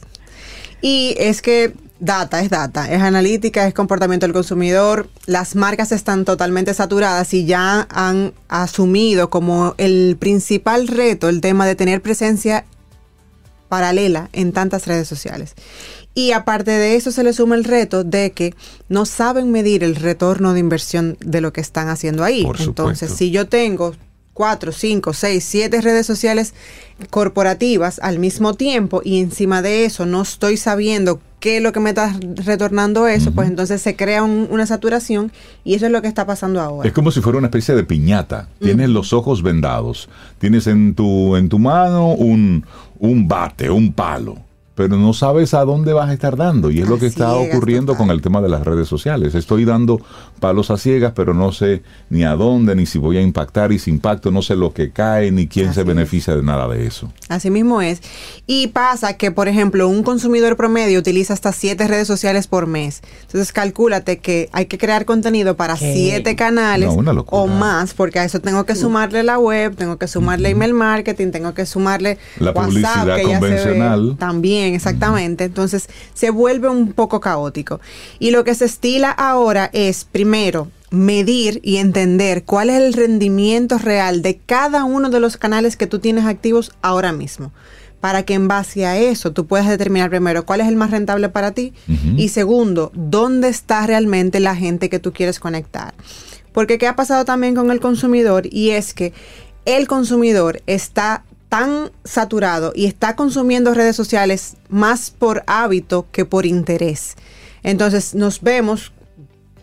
Y es que data es data, es analítica, es comportamiento del consumidor. Las marcas están totalmente saturadas y ya han asumido como el principal reto el tema de tener presencia paralela en tantas redes sociales. Y aparte de eso se le suma el reto de que no saben medir el retorno de inversión de lo que están haciendo ahí. Entonces, si yo tengo cuatro, cinco, seis, siete redes sociales corporativas al mismo tiempo y encima de eso no estoy sabiendo qué es lo que me está retornando eso, pues entonces se crea un- una saturación y eso es lo que está pasando ahora. Es como si fuera una especie de piñata. Tienes los ojos vendados. Tienes en tu, en tu mano un, un bate, un palo. Pero no sabes a dónde vas a estar dando. Y es lo que está ocurriendo total. con el tema de las redes sociales. Estoy dando palos a ciegas, pero no sé ni a dónde, ni si voy a impactar. Y si impacto, no sé lo que cae, ni quién Así se es. beneficia de nada de eso. Así mismo es. Y pasa que, por ejemplo, un consumidor promedio utiliza hasta siete redes sociales por mes. Entonces, calcúlate que hay que crear contenido para ¿Qué? siete canales No, o más, porque a eso tengo que sumarle la web, tengo que sumarle email marketing, tengo que sumarle La publicidad que ya se ve convencional. Exactamente. Entonces, se vuelve un poco caótico. Y lo que se estila ahora es, primero, medir y entender cuál es el rendimiento real de cada uno de los canales que tú tienes activos ahora mismo. Para que en base a eso tú puedas determinar primero cuál es el más rentable para ti y segundo, dónde está realmente la gente que tú quieres conectar. Porque qué ha pasado también con el consumidor y es que el consumidor está tan saturado y está consumiendo redes sociales más por hábito que por interés. Entonces nos vemos,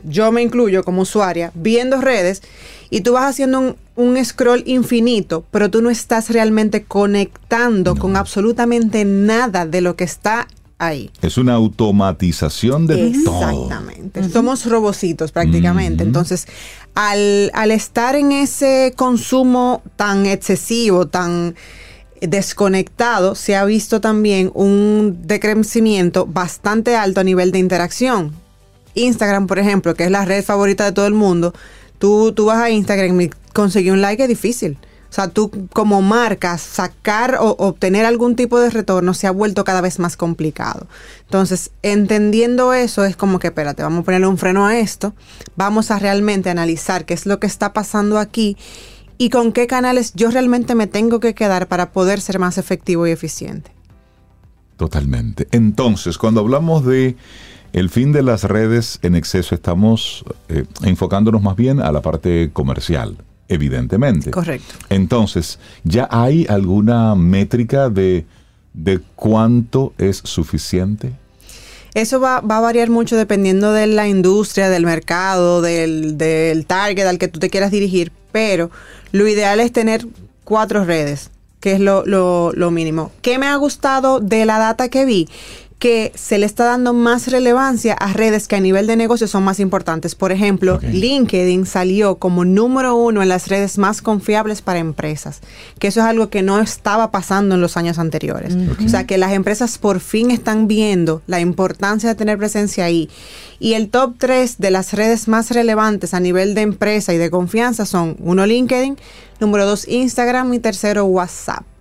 yo me incluyo como usuaria, viendo redes y tú vas haciendo un, un scroll infinito, pero tú no estás realmente conectando con absolutamente nada de lo que está ahí. Es una automatización de todo. Exactamente. Somos robocitos prácticamente. Entonces, al, al estar en ese consumo tan excesivo, tan desconectado, se ha visto también un decrecimiento bastante alto a nivel de interacción. Instagram, por ejemplo, que es la red favorita de todo el mundo, tú, tú vas a Instagram y conseguir un like es difícil. O sea, tú como marca, sacar o obtener algún tipo de retorno se ha vuelto cada vez más complicado. Entonces, entendiendo eso, es como que, espérate, vamos a ponerle un freno a esto, vamos a realmente analizar qué es lo que está pasando aquí y con qué canales yo realmente me tengo que quedar para poder ser más efectivo y eficiente. Totalmente. Entonces, cuando hablamos de el fin de las redes en exceso, estamos eh, enfocándonos más bien a la parte comercial. Evidentemente. Correcto. Entonces, ¿ya hay alguna métrica de, de cuánto es suficiente? Eso va, va a variar mucho dependiendo de la industria, del mercado, del, del target al que tú te quieras dirigir, pero lo ideal es tener cuatro redes, que es lo, lo, lo mínimo. ¿Qué me ha gustado de la data que vi? Que se le está dando más relevancia a redes que a nivel de negocio son más importantes. Por ejemplo. LinkedIn salió como número uno en las redes más confiables para empresas, que eso es algo que no estaba pasando en los años anteriores. O sea, que las empresas por fin están viendo la importancia de tener presencia ahí. Y el top 3 de las redes más relevantes a nivel de empresa y de confianza son, uno, LinkedIn, número dos, Instagram y tercero, WhatsApp.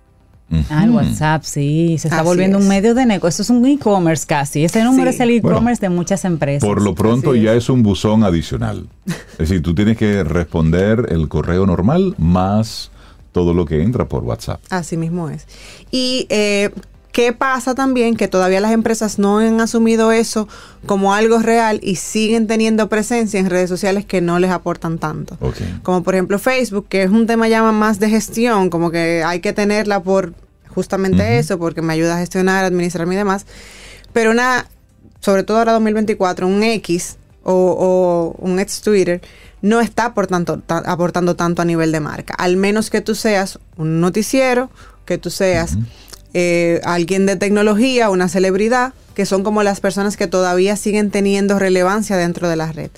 Ah, el. WhatsApp, sí, se está Así volviendo es. un medio de negocio. Eso es un e-commerce casi. Ese número Sí. es el e-commerce Bueno, de muchas empresas. Por lo pronto Así ya es un buzón adicional. Es decir, tú tienes que responder el correo normal más todo lo que entra por WhatsApp. Así mismo es. Y eh, qué pasa también que todavía las empresas no han asumido eso como algo real y siguen teniendo presencia en redes sociales que no les aportan tanto. Como por ejemplo Facebook, que es un tema ya más de gestión, como que hay que tenerla por justamente eso, porque me ayuda a gestionar, administrarme y demás. Pero una, sobre todo ahora 2024, un X o, o un ex Twitter no está aportando, ta- aportando tanto a nivel de marca. Al menos que tú seas un noticiero, que tú seas eh, alguien de tecnología, una celebridad, que son como las personas que todavía siguen teniendo relevancia dentro de la red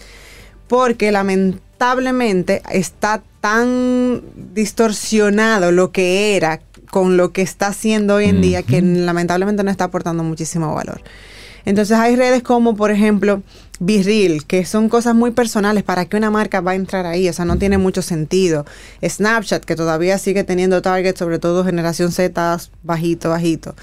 porque lamentablemente está tan distorsionado lo que era con lo que está haciendo hoy en día que lamentablemente no está aportando muchísimo valor. Entonces hay redes como por ejemplo Virril, que son cosas muy personales para que una marca va a entrar ahí, o sea, no tiene mucho sentido. Snapchat, que todavía sigue teniendo target, sobre todo generación Z, bajito, bajito,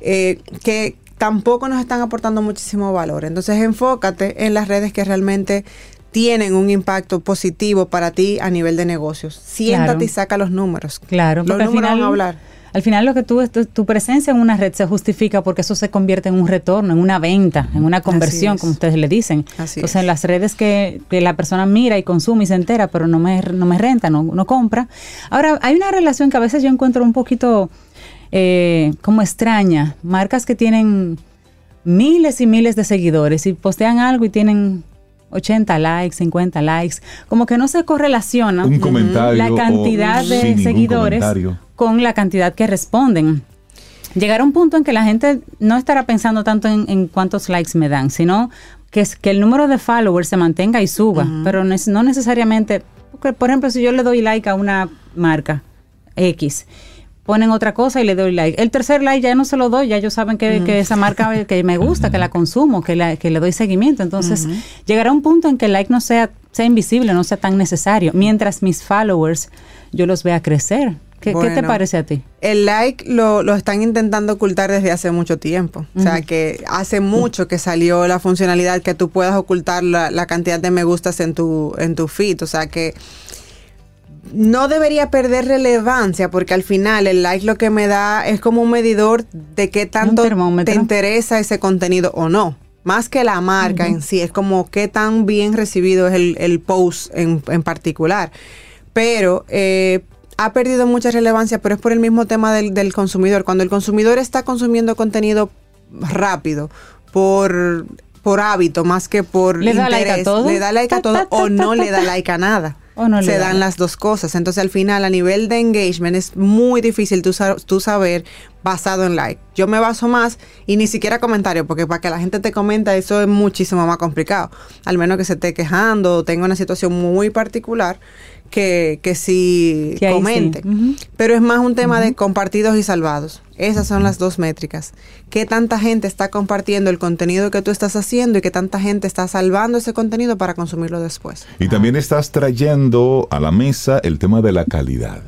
eh, que tampoco nos están aportando muchísimo valor. Entonces enfócate en las redes que realmente tienen un impacto positivo para ti a nivel de negocios. Siéntate Claro. y saca los números. Claro, los al números final, van a hablar. Al final lo que tú, tu, tu presencia en una red se justifica porque eso se convierte en un retorno, en una venta, en una conversión, como ustedes le dicen. Así Entonces, es. en las redes que, que la persona mira y consume y se entera, pero no me, no me renta, no, no compra. Ahora, hay una relación que a veces yo encuentro un poquito eh, como extraña. Marcas que tienen miles y miles de seguidores y postean algo y tienen 80 likes, 50 likes, como que no se correlaciona Un comentario la o cantidad de seguidores comentario. Con la cantidad que responden. Llegar a un punto en que la gente no estará pensando tanto en, en cuántos likes me dan, sino que, es, que el número de followers se mantenga y suba, pero no necesariamente, porque, por ejemplo, si yo le doy like a una marca X, ponen otra cosa y le doy like. El tercer like ya no se lo doy, ya ellos saben que, que esa marca que me gusta, que la consumo, que, la- que le doy seguimiento. Entonces, llegará un punto en que el like no sea, sea invisible, no sea tan necesario, mientras mis followers yo los vea crecer. ¿Qué, qué te parece a ti? El like lo, lo están intentando ocultar desde hace mucho tiempo. O sea que hace mucho que salió la funcionalidad que tú puedas ocultar la, la cantidad de me gustas en tu, en tu feed. O sea que no debería perder relevancia porque al final el like lo que me da es como un medidor de qué tanto te interesa ese contenido o no. Más que la marca en sí, es como qué tan bien recibido es el, el post en, en particular. Pero eh, ha perdido mucha relevancia, pero es por el mismo tema del, del consumidor. Cuando el consumidor está consumiendo contenido rápido, por, por hábito, más que por ¿Le da like a interés, todo? le da like a todo ta, ta, o no le da like a nada. O no Se da dan las dos cosas. Entonces, al final, a nivel de engagement, es muy difícil tú, tú saber basado en like. Yo me baso más y ni siquiera comentario, porque para que la gente te comenta, eso es muchísimo más complicado. Al menos que se esté quejando o tenga una situación muy particular que, que sí comente. Pero es más un tema de compartidos y salvados. Esas son las dos métricas. ¿Qué tanta gente está compartiendo el contenido que tú estás haciendo y qué tanta gente está salvando ese contenido para consumirlo después? Y también estás trayendo a la mesa el tema de la calidad.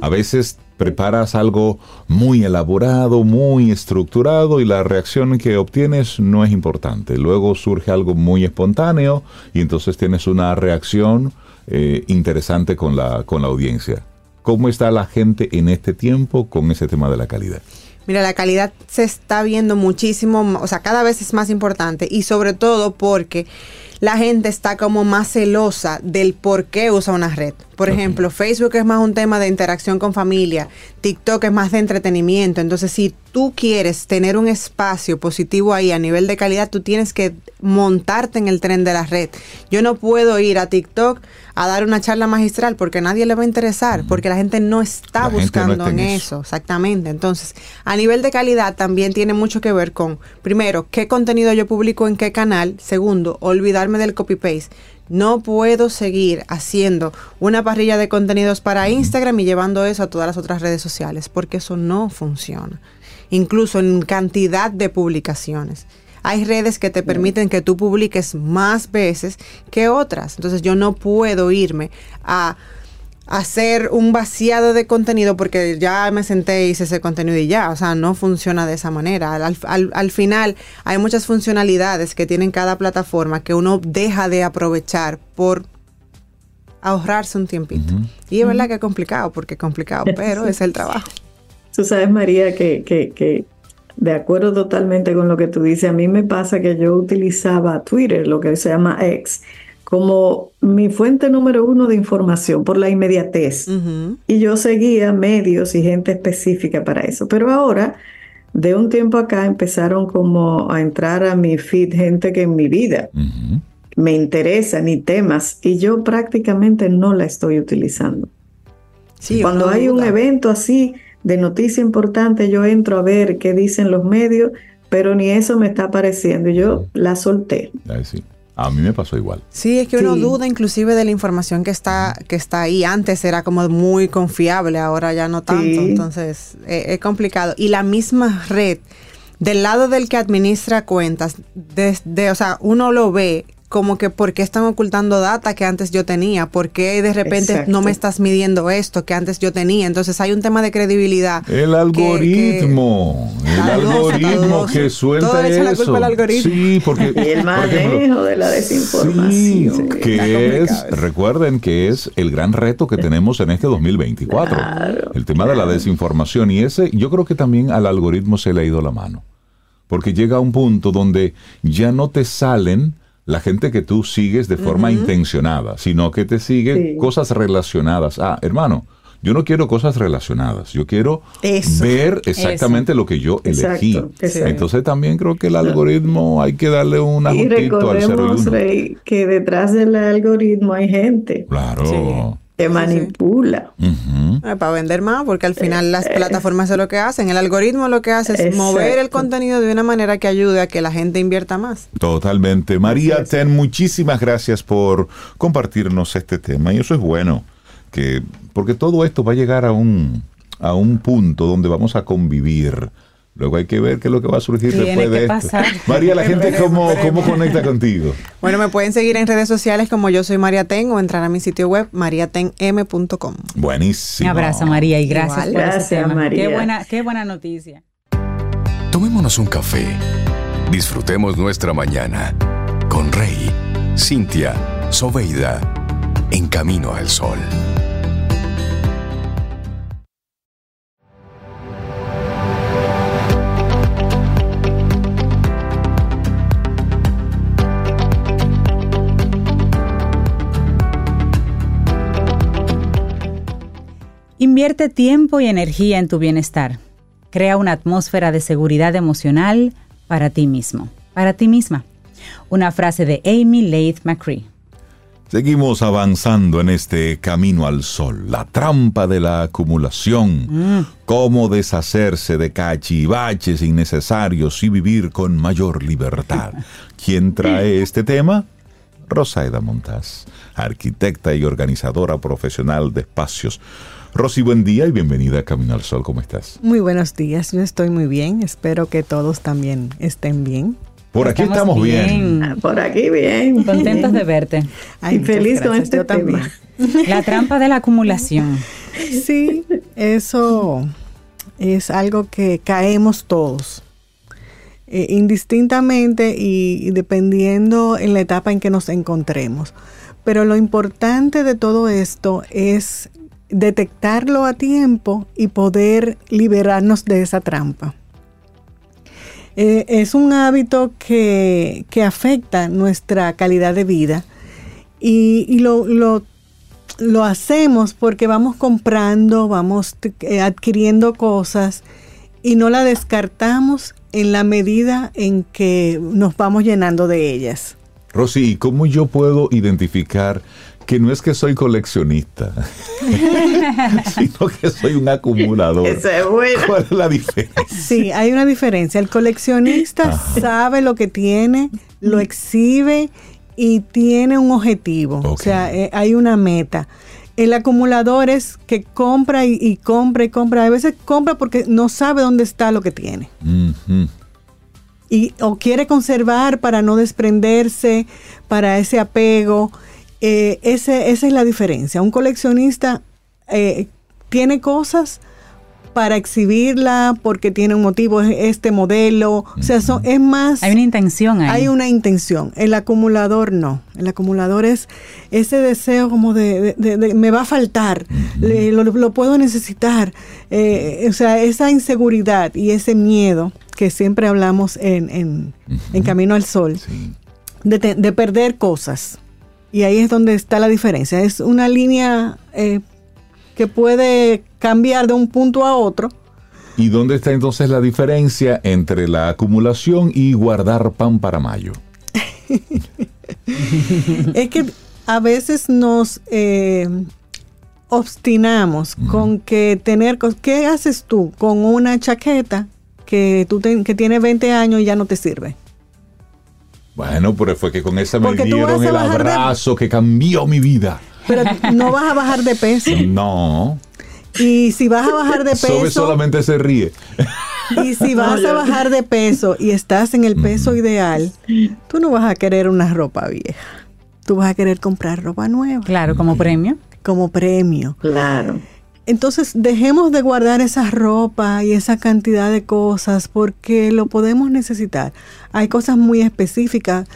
A veces preparas algo muy elaborado, muy estructurado y la reacción que obtienes no es importante. Luego surge algo muy espontáneo y entonces tienes una reacción eh, interesante con la, con la audiencia. ¿Cómo está la gente en este tiempo con ese tema de la calidad? Mira, la calidad se está viendo muchísimo, o sea, cada vez es más importante y sobre todo porque la gente está como más celosa del por qué usa una red. Por ejemplo, Facebook es más un tema de interacción con familia, TikTok es más de entretenimiento. Entonces, si tú quieres tener un espacio positivo ahí a nivel de calidad, tú tienes que montarte en el tren de la red. Yo no puedo ir a TikTok a dar una charla magistral porque a nadie le va a interesar, porque la gente no está La gente no buscando está en en eso. eso. Exactamente. Entonces, a nivel de calidad también tiene mucho que ver con, primero, qué contenido yo publico en qué canal. Segundo, olvidarme del copy-paste. No puedo seguir haciendo una parrilla de contenidos para Instagram y llevando eso a todas las otras redes sociales, porque eso no funciona. Incluso en cantidad de publicaciones. Hay redes que te permiten que tú publiques más veces que otras. Entonces yo no puedo irme a hacer un vaciado de contenido porque ya me senté y hice ese contenido y ya, o sea, no funciona de esa manera. Al, al- al final hay muchas funcionalidades que tienen cada plataforma que uno deja de aprovechar por ahorrarse un tiempito. Y es verdad que es complicado, porque es complicado, pero es el trabajo. Tú sabes, María, que, que, que de acuerdo totalmente con lo que tú dices, a mí me pasa que yo utilizaba Twitter, lo que se llama X, como mi fuente número uno de información por la inmediatez. Ujú. Y yo seguía medios y gente específica para eso. Pero ahora, de un tiempo acá, empezaron como a entrar a mi feed gente que en mi vida me interesa, ni temas, y yo prácticamente no la estoy utilizando. Sí, Cuando hay un evento así de noticia importante, yo entro a ver qué dicen los medios, pero ni eso me está apareciendo. y Yo la solté. Ahí sí. A mí me pasó igual. Sí, es que uno Sí. duda inclusive de la información que está, que está ahí. Antes era como muy confiable, ahora ya no tanto. Sí. Entonces, eh, es complicado. Y la misma red, del lado del que administra cuentas, desde, o sea, uno lo ve como que por qué están ocultando data que antes yo tenía, por qué de repente Exacto. no me estás midiendo esto que antes yo tenía. Entonces hay un tema de credibilidad. El que- algoritmo. el algoritmo que suelta Todo echa la eso. culpa al algoritmo. Sí, porque. Y el por ejemplo, manejo de la desinformación. Sí, Sí, que es, eso. recuerden que es el gran reto que tenemos en este 2024. Claro, el tema de la desinformación y ese, yo creo que también al algoritmo se le ha ido la mano. Porque llega a un punto donde ya no te salen la gente que tú sigues de forma intencionada, sino que te sigue Sí. cosas relacionadas. Ah, hermano, yo no quiero cosas relacionadas, yo quiero Eso. ver exactamente lo que yo elegí. Exacto, exacto. Entonces también creo que el algoritmo hay que darle un ajustito al cero y recordemos, uno. Rey, que detrás del algoritmo hay gente Claro. Sí. Sí. manipula. Eh, para vender más, porque al final Eh, las plataformas es lo que hacen. El algoritmo lo que hace es mover el contenido de una manera que ayude a que la gente invierta más. Totalmente. María. Ten, muchísimas gracias por compartirnos este tema. Y eso es bueno, que, porque todo esto va a llegar a un, a un punto donde vamos a convivir. Luego hay que ver qué es lo que va a surgir Tiene después de esto. pasar. María, la gente cómo, cómo conecta contigo. Bueno, me pueden seguir en redes sociales como yo soy María Ten o entrar a mi sitio web mariatenm.com. Buenísimo. Un abrazo, María, y gracias Igual. por ese Gracias, tema. María. Qué buena, qué buena noticia. Tomémonos un café. Disfrutemos nuestra mañana con Rey, Cintia, Soveida, en camino al sol. Invierte tiempo y energía en tu bienestar. Crea una atmósfera de seguridad emocional para ti mismo, para ti misma. Una frase de Amy Leith McCree. Seguimos avanzando en este camino al sol, la trampa de la acumulación, cómo deshacerse de cachivaches innecesarios y vivir con mayor libertad. ¿Quién trae este tema? Rosaida Montaz, arquitecta y organizadora profesional de espacios. Rosy, buen día y bienvenida a Camino al Sol, ¿cómo estás? Muy buenos días, yo estoy muy bien, espero que todos también estén bien. Por aquí estamos bien. Ah, Por aquí bien. Contentos de verte. Ay, Y feliz con este yo también. tema. La trampa de la acumulación. Sí, eso es algo que caemos todos, eh, indistintamente y, y dependiendo en la etapa en que nos encontremos. Pero lo importante de todo esto es detectarlo a tiempo y poder liberarnos de esa trampa. Eh, es un hábito que, que afecta nuestra calidad de vida y, y lo, lo, lo hacemos porque vamos comprando, vamos eh, adquiriendo cosas y no la descartamos en la medida en que nos vamos llenando de ellas. Rosy, ¿y cómo yo puedo identificar que no es que soy coleccionista, sino que soy un acumulador? Eso es bueno. ¿Cuál es la diferencia? Sí, hay una diferencia. El coleccionista sabe lo que tiene, lo exhibe y tiene un objetivo. O sea, eh, hay una meta. El acumulador es que compra y, y compra y compra. A veces compra porque no sabe dónde está lo que tiene. Y o quiere conservar para no desprenderse, para ese apego. Eh, ese, esa es la diferencia. Un coleccionista eh, tiene cosas para exhibirla porque tiene un motivo, es este modelo. O sea, son- es más... Hay una intención ahí. Hay una intención. El acumulador no. El acumulador es ese deseo como de, de- de- de, me va a faltar, le- lo, lo puedo necesitar. Eh, o sea, esa inseguridad y ese miedo que siempre hablamos en, en- en Camino al Sol, Sí. de, te- de perder cosas. Y ahí es donde está la diferencia. Es una línea eh, que puede cambiar de un punto a otro. ¿Y dónde está entonces la diferencia entre la acumulación y guardar pan para mayo? es que a veces nos eh, obstinamos con que tener ¿Qué haces tú con una chaqueta que tú ten- que tiene 20 años y ya no te sirve? Bueno, pero fue que con esa me Porque dieron el de- abrazo que cambió mi vida. Pero no vas a bajar de peso. No, Y si vas a bajar de Sobe peso, solamente se ríe. y si vas a bajar de peso y estás en el peso ideal, tú no vas a querer una ropa vieja. Tú vas a querer comprar ropa nueva Claro, como premio. como premio. Claro. Entonces, dejemos de guardar esa ropa y esa cantidad de cosas porque lo podemos necesitar. Hay cosas muy específicas,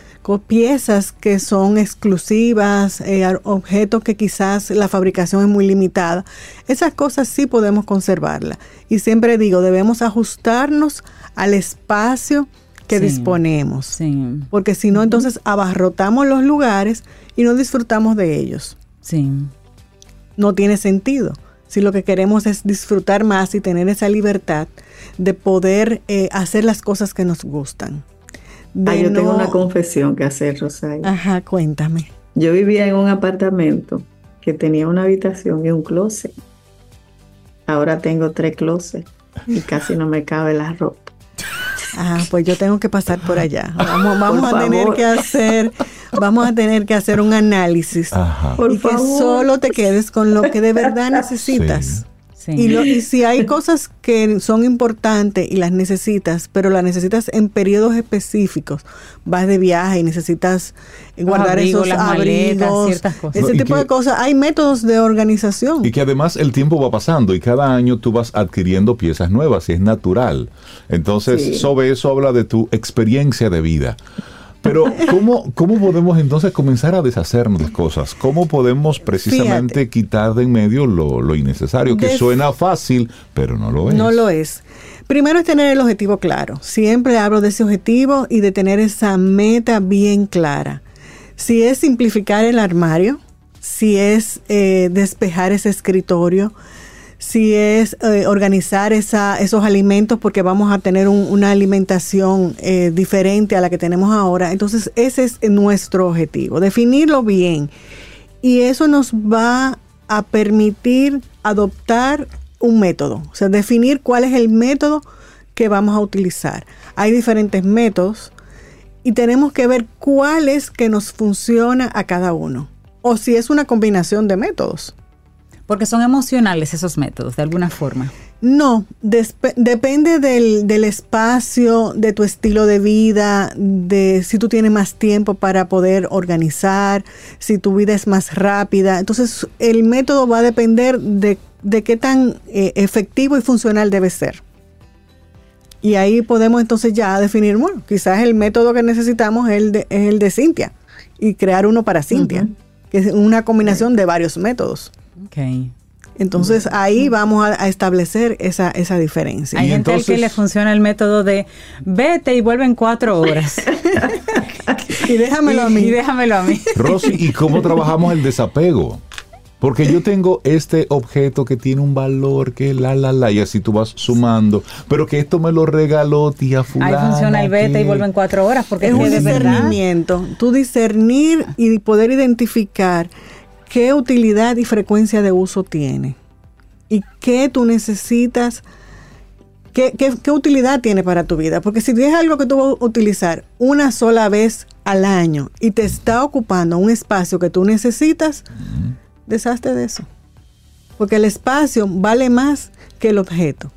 piezas que son exclusivas, eh, objetos que quizás la fabricación es muy limitada. Esas cosas sí podemos conservarlas. Y siempre digo, debemos ajustarnos al espacio que Sí. disponemos. Sí, Porque si no, entonces abarrotamos los lugares y no disfrutamos de ellos sí. no tiene sentido. Si lo que queremos es disfrutar más y tener esa libertad de poder eh, hacer las cosas que nos gustan. De Ah, yo tengo una confesión que hacer, Rosario. Ajá, cuéntame. Yo vivía en un apartamento que tenía una habitación y un closet. Ahora tengo tres closets y casi no me cabe la ropa. Ah, pues yo tengo que pasar por allá. Vamos, vamos Por a tener favor. que hacer, vamos a tener que hacer un análisis Ajá. Por y que favor. solo te quedes con lo que de verdad necesitas. sí. Y, lo- y si hay cosas que son importantes y las necesitas, pero las necesitas en periodos específicos, vas de viaje y necesitas guardar abrigos, esos maletas, abrigos, ciertas cosas. ese No, tipo que- de cosas. Hay métodos de organización. Y que además el tiempo va pasando y cada año tú vas adquiriendo piezas nuevas y es natural. Entonces, Sí. sobre eso habla de tu experiencia de vida. Pero, ¿cómo, ¿cómo podemos entonces comenzar a deshacernos de cosas? ¿Cómo podemos precisamente Fíjate. quitar de en medio lo, lo innecesario? Que Des- suena fácil, pero no lo es. No lo es. Primero es tener el objetivo claro. Siempre hablo de ese objetivo y de tener esa meta bien clara. Si es simplificar el armario, si es eh, despejar ese escritorio, si es eh, organizar esos alimentos porque vamos a tener un- una alimentación eh, diferente a la que tenemos ahora. Entonces ese es nuestro objetivo, definirlo bien. Y eso nos va a permitir adoptar un método, o sea, definir cuál es el método que vamos a utilizar. Hay diferentes métodos y tenemos que ver cuál es que nos funciona a cada uno. O si es una combinación de métodos. Porque son emocionales esos métodos, de alguna forma. No, depende del, del espacio, de tu estilo de vida, de si tú tienes más tiempo para poder organizar, si tu vida es más rápida. Entonces, el método va a depender de, de qué tan eh, efectivo y funcional debe ser. Y ahí podemos entonces ya definir, bueno, quizás el método que necesitamos es el de, es el de Cintia y crear uno para Cintia, que es una combinación de varios métodos. Ok. Entonces ahí vamos a, a establecer esa, esa diferencia. Hay Y gente al que entonces- le funciona el método de vete y vuelve en cuatro horas. Y déjamelo a Y- mí. Y déjamelo a mí. Rosy, ¿y cómo trabajamos el desapego? Porque yo tengo este objeto que tiene un valor que la la la y así tú vas sumando, pero que esto me lo regaló tía Ahí fulana. funciona el vete y que- vuelve en cuatro horas porque es es un de verdad discernimiento. Tú discernir y poder identificar qué utilidad y frecuencia de uso tiene. Y qué tú necesitas, qué, qué- qué utilidad tiene para tu vida. Porque si es algo que tú vas a utilizar una sola vez al año y te está ocupando un espacio que tú necesitas, deshazte de eso. Porque el espacio vale más que el objeto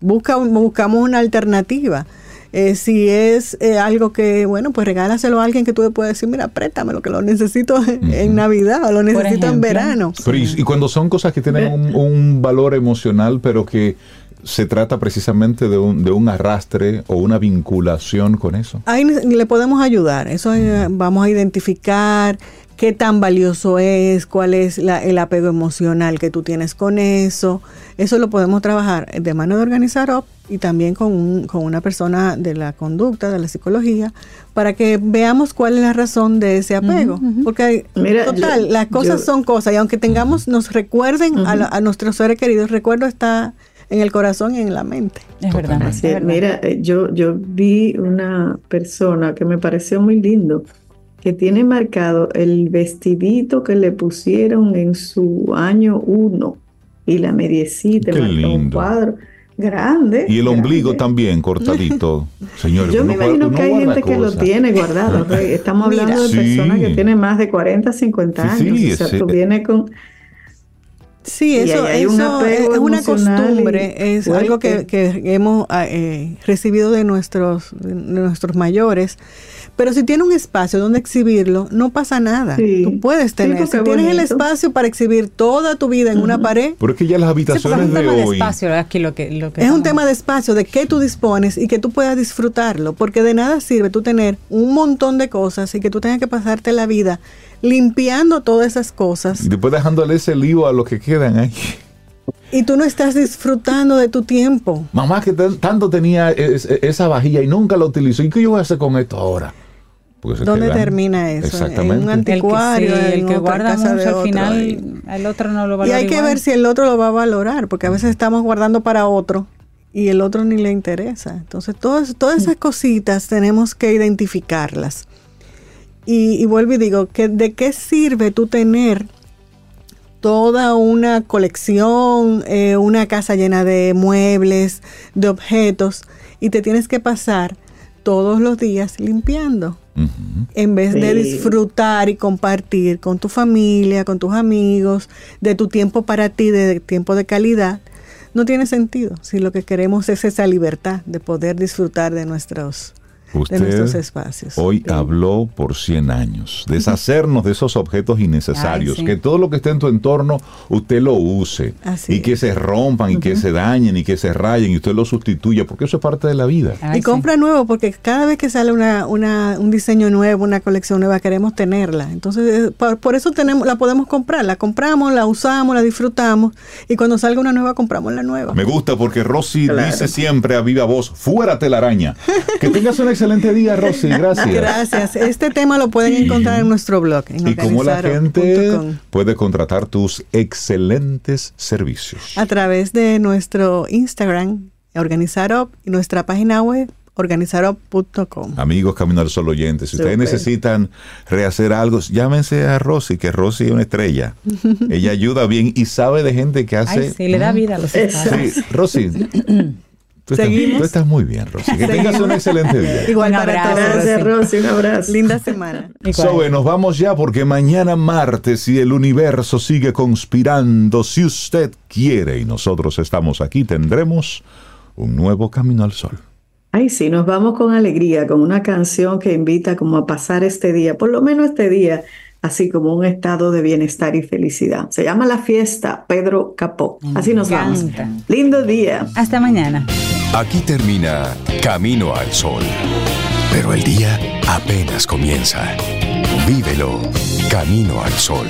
busca, buscamos una alternativa. Eh, si es eh, algo que, bueno, pues regálaselo a alguien que tú le puedes decir, mira, préstame lo que lo necesito en Navidad o lo necesito en verano. Pero y, y cuando son cosas que tienen un, un valor emocional, pero que se trata precisamente de un, de un arrastre o una vinculación con eso. Ahí le podemos ayudar. Eso eh, vamos a identificar qué tan valioso es, cuál es la- el apego emocional que tú tienes con eso. Eso lo podemos trabajar de mano de organizar up y también con, un- con una persona de la conducta, de la psicología, para que veamos cuál es la razón de ese apego. Porque hay- Mira, total, yo- las cosas yo- son cosas y aunque tengamos, nos recuerden a, la- a nuestros seres queridos, el recuerdo está en el corazón y en la mente. es verdad, es. verdad. Mira, eh, yo, yo vi una persona que me pareció muy lindo, que tiene marcado el vestidito que le pusieron en su año uno y la mediecita, un cuadro grande. Y el ombligo grande. también cortadito. Señores, Yo me imagino que hay gente que lo tiene guardado. Estamos Mira. hablando de Sí. personas que tienen más de 40, 50 Sí, años. sí, o sea, ese- tú vienes con... Sí, eso, hay eso es una costumbre, es algo que, hemos ah, eh, recibido de nuestros, de nuestros mayores. Pero si tiene un espacio donde exhibirlo, no pasa nada. Sí. Tú puedes tener. si tienes el espacio para exhibir toda tu vida en una pared, Pero es que ya las Sí, porque es habitaciones un de tema de hoy. espacio aquí lo que, lo que es un tema de espacio, de qué tú dispones y que tú puedas disfrutarlo. Porque de nada sirve tú tener un montón de cosas y que tú tengas que pasarte la vida limpiando todas esas cosas Y después dejándole ese lío a los que quedan ahí. y tú no estás disfrutando de tu tiempo. Mamá que tan- tanto tenía es- esa vajilla y nunca la utilizó. ¿Y qué yo voy a hacer con esto ahora? ¿Dónde quedan. termina eso? Exactamente. En un el que, sí, anticuario, el en que guarda mucho al otro, final y- el otro no lo Y hay que igual. ver si el otro lo va a valorar, porque a veces estamos guardando para otro y el otro ni le interesa. Entonces, todas, todas esas cositas tenemos que identificarlas. Y, y vuelvo y digo, que ¿de qué sirve tú tener toda una colección, eh, una casa llena de muebles, de objetos, y te tienes que pasar todos los días limpiando? En vez de disfrutar y compartir con tu familia, con tus amigos, de tu tiempo para ti, de tiempo de calidad, no tiene sentido si lo que queremos es esa libertad de poder disfrutar de nuestros, de nuestros Usted espacios. hoy habló por 100 años. Deshacernos de esos objetos innecesarios. Ay, sí. Que todo lo que esté en tu entorno usted lo use. Así y que es. se rompan y que se dañen y que se rayen y usted lo sustituya. Porque eso es parte de la vida. Ay, y sí. compra nuevo porque cada vez que sale una, una- un diseño nuevo, una colección nueva, queremos tenerla. Entonces, eh, por, por eso tenemos, la podemos comprar. La compramos, la usamos, la disfrutamos y cuando salga una nueva, compramos la nueva. Me gusta porque Rosy Claro. dice siempre a viva voz, fuera telaraña. Que tengas un excelente día, Rosy. Gracias. Gracias. Este tema lo pueden encontrar en nuestro blog. En Y cómo la gente puede contratar tus excelentes servicios. a través de nuestro Instagram, Organizarop, y nuestra página web, organizarop.com. Amigos Camino al Sol oyentes, si ustedes necesitan rehacer algo, llámense a Rosy, que Rosy es una estrella. Ella ayuda bien y sabe de gente que hace... Ay, sí, le da vida a los. Sí, Rosy. Tú estás, Seguimos. tú estás muy bien, Rosy. Que tengas un excelente día. Igual Un para todos. Gracias, Rosy. Un abrazo. Linda semana. Sobe, nos vamos ya porque mañana martes y el universo sigue conspirando. Si usted quiere y nosotros estamos aquí, tendremos un nuevo camino al sol. Ay, sí, nos vamos con alegría, con una canción que invita como a pasar este día, por lo menos este día, así como un estado de bienestar y felicidad. Se llama La Fiesta Pedro Capó. Así nos vamos. Lindo día. Hasta mañana. Aquí termina Camino al Sol. Pero el día apenas comienza. Vívelo Camino al Sol.